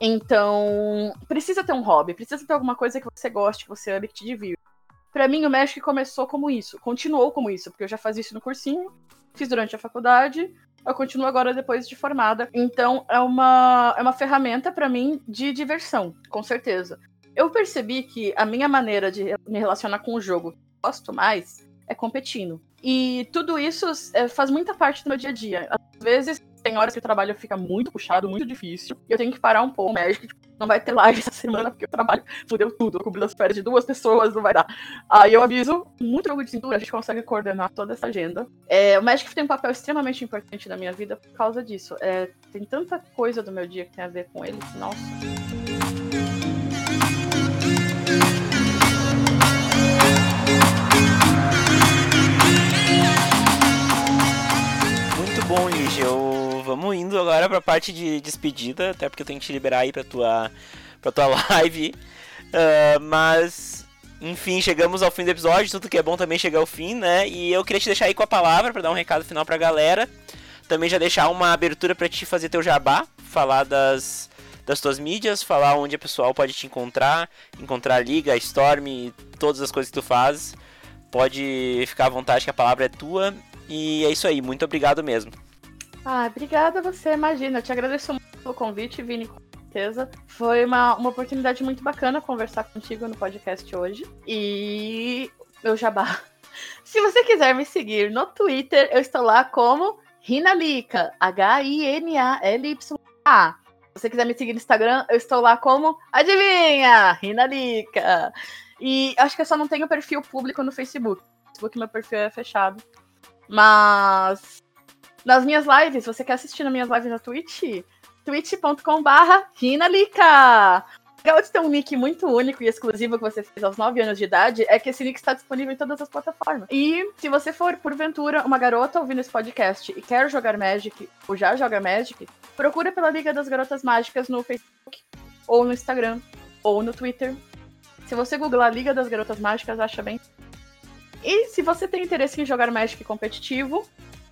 Speaker 2: Então, precisa ter um hobby, precisa ter alguma coisa que você goste, que você ame, que te divirta. Pra mim, o Magic começou como isso, continuou como isso, porque eu já fazia isso no cursinho, fiz durante a faculdade, eu continuo agora depois de formada. Então, é uma, é uma ferramenta para mim de diversão, com certeza. Eu percebi que a minha maneira de me relacionar com o jogo que eu gosto mais é competindo. E tudo isso é, faz muita parte do meu dia a dia. Às vezes tem horas que o trabalho fica muito puxado, muito difícil. E eu tenho que parar um pouco. O médico tipo, não vai ter live essa semana porque o trabalho fudeu tudo. Cobri as férias de duas pessoas, não vai dar. Aí eu aviso, muito jogo de cintura, a gente consegue coordenar toda essa agenda. É, o médico tem um papel extremamente importante na minha vida por causa disso. É, tem tanta coisa do meu dia que tem a ver com ele, nossa.
Speaker 1: Bom, Lígia. Vamos indo agora pra parte de despedida, até porque eu tenho que te liberar aí pra tua, pra tua [laughs] live. Uh, mas, enfim, chegamos ao fim do episódio, tudo que é bom também chega ao fim, né? E eu queria te deixar aí com a palavra para dar um recado final pra galera. Também já deixar uma abertura para te fazer teu jabá, falar das, das tuas mídias, falar onde a pessoal pode te encontrar, encontrar a Liga, a Storm, todas as coisas que tu fazes. Pode ficar à vontade que a palavra é tua. E é isso aí, muito obrigado mesmo.
Speaker 2: Ah, obrigada você, imagina. Eu te agradeço muito pelo convite, Vini, com certeza. Foi uma, uma oportunidade muito bacana conversar contigo no podcast hoje. E meu jabá. [laughs] Se você quiser me seguir no Twitter, eu estou lá como Rinalica, H-I-N-A-L-Y-A. Se você quiser me seguir no Instagram, eu estou lá como, adivinha, Rinalica. E acho que eu só não tenho perfil público no Facebook. Facebook meu perfil é fechado. Mas nas minhas lives, você quer assistir nas minhas lives na Twitch? twitch.com/barra Rinalica. Legal de ter um nick muito único e exclusivo que você fez aos 9 anos de idade é que esse nick está disponível em todas as plataformas. E se você for, porventura, uma garota ouvindo esse podcast e quer jogar Magic ou já joga Magic, procura pela Liga das Garotas Mágicas no Facebook ou no Instagram. ou no Twitter. Se você googlar Liga das Garotas Mágicas, acha bem. E se você tem interesse em jogar Magic competitivo,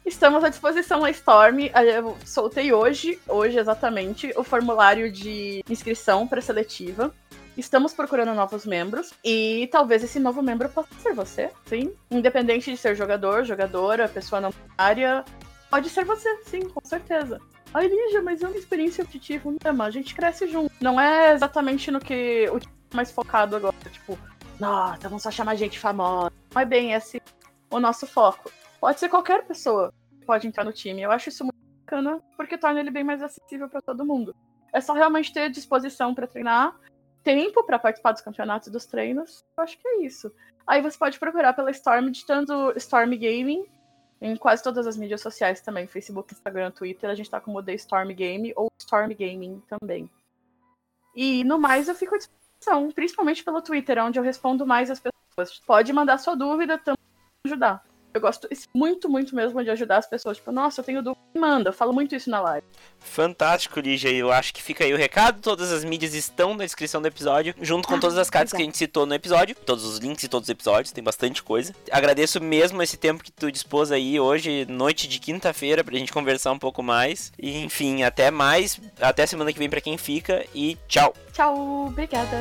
Speaker 2: estamos à disposição na Storm. Eu soltei hoje, hoje exatamente, o formulário de inscrição para seletiva. Estamos procurando novos membros e talvez esse novo membro possa ser você, sim. Independente de ser jogador, jogadora, pessoa não área, pode ser você, sim, com certeza. Ai, Lígia, mas é uma experiência competitiva, não a gente cresce junto. Não é exatamente no que o mais focado agora, tipo, nossa, vamos só chamar gente famosa. Não é bem esse o nosso foco. Pode ser qualquer pessoa que pode entrar no time. Eu acho isso muito bacana, porque torna ele bem mais acessível para todo mundo. É só realmente ter disposição para treinar, tempo para participar dos campeonatos e dos treinos. Eu acho que é isso. Aí você pode procurar pela Storm, digitando Storm Gaming em quase todas as mídias sociais também, Facebook, Instagram, Twitter, a gente tá o The Storm Game ou Storm Gaming também. E no mais eu fico à disposição, principalmente pelo Twitter, onde eu respondo mais as pessoas. Pode mandar sua dúvida, também ajudar. Eu gosto muito, muito mesmo de ajudar as pessoas. Tipo, nossa, eu tenho dúvida. Manda, eu falo muito isso na live.
Speaker 1: Fantástico, Lígia. Eu acho que fica aí o recado. Todas as mídias estão na descrição do episódio, junto com todas as cartas que a gente citou no episódio. Todos os links e todos os episódios, tem bastante coisa. Agradeço mesmo esse tempo que tu dispôs aí hoje, noite de quinta-feira, pra gente conversar um pouco mais. E, enfim, até mais. Até semana que vem pra quem fica. E tchau.
Speaker 2: Tchau, obrigada.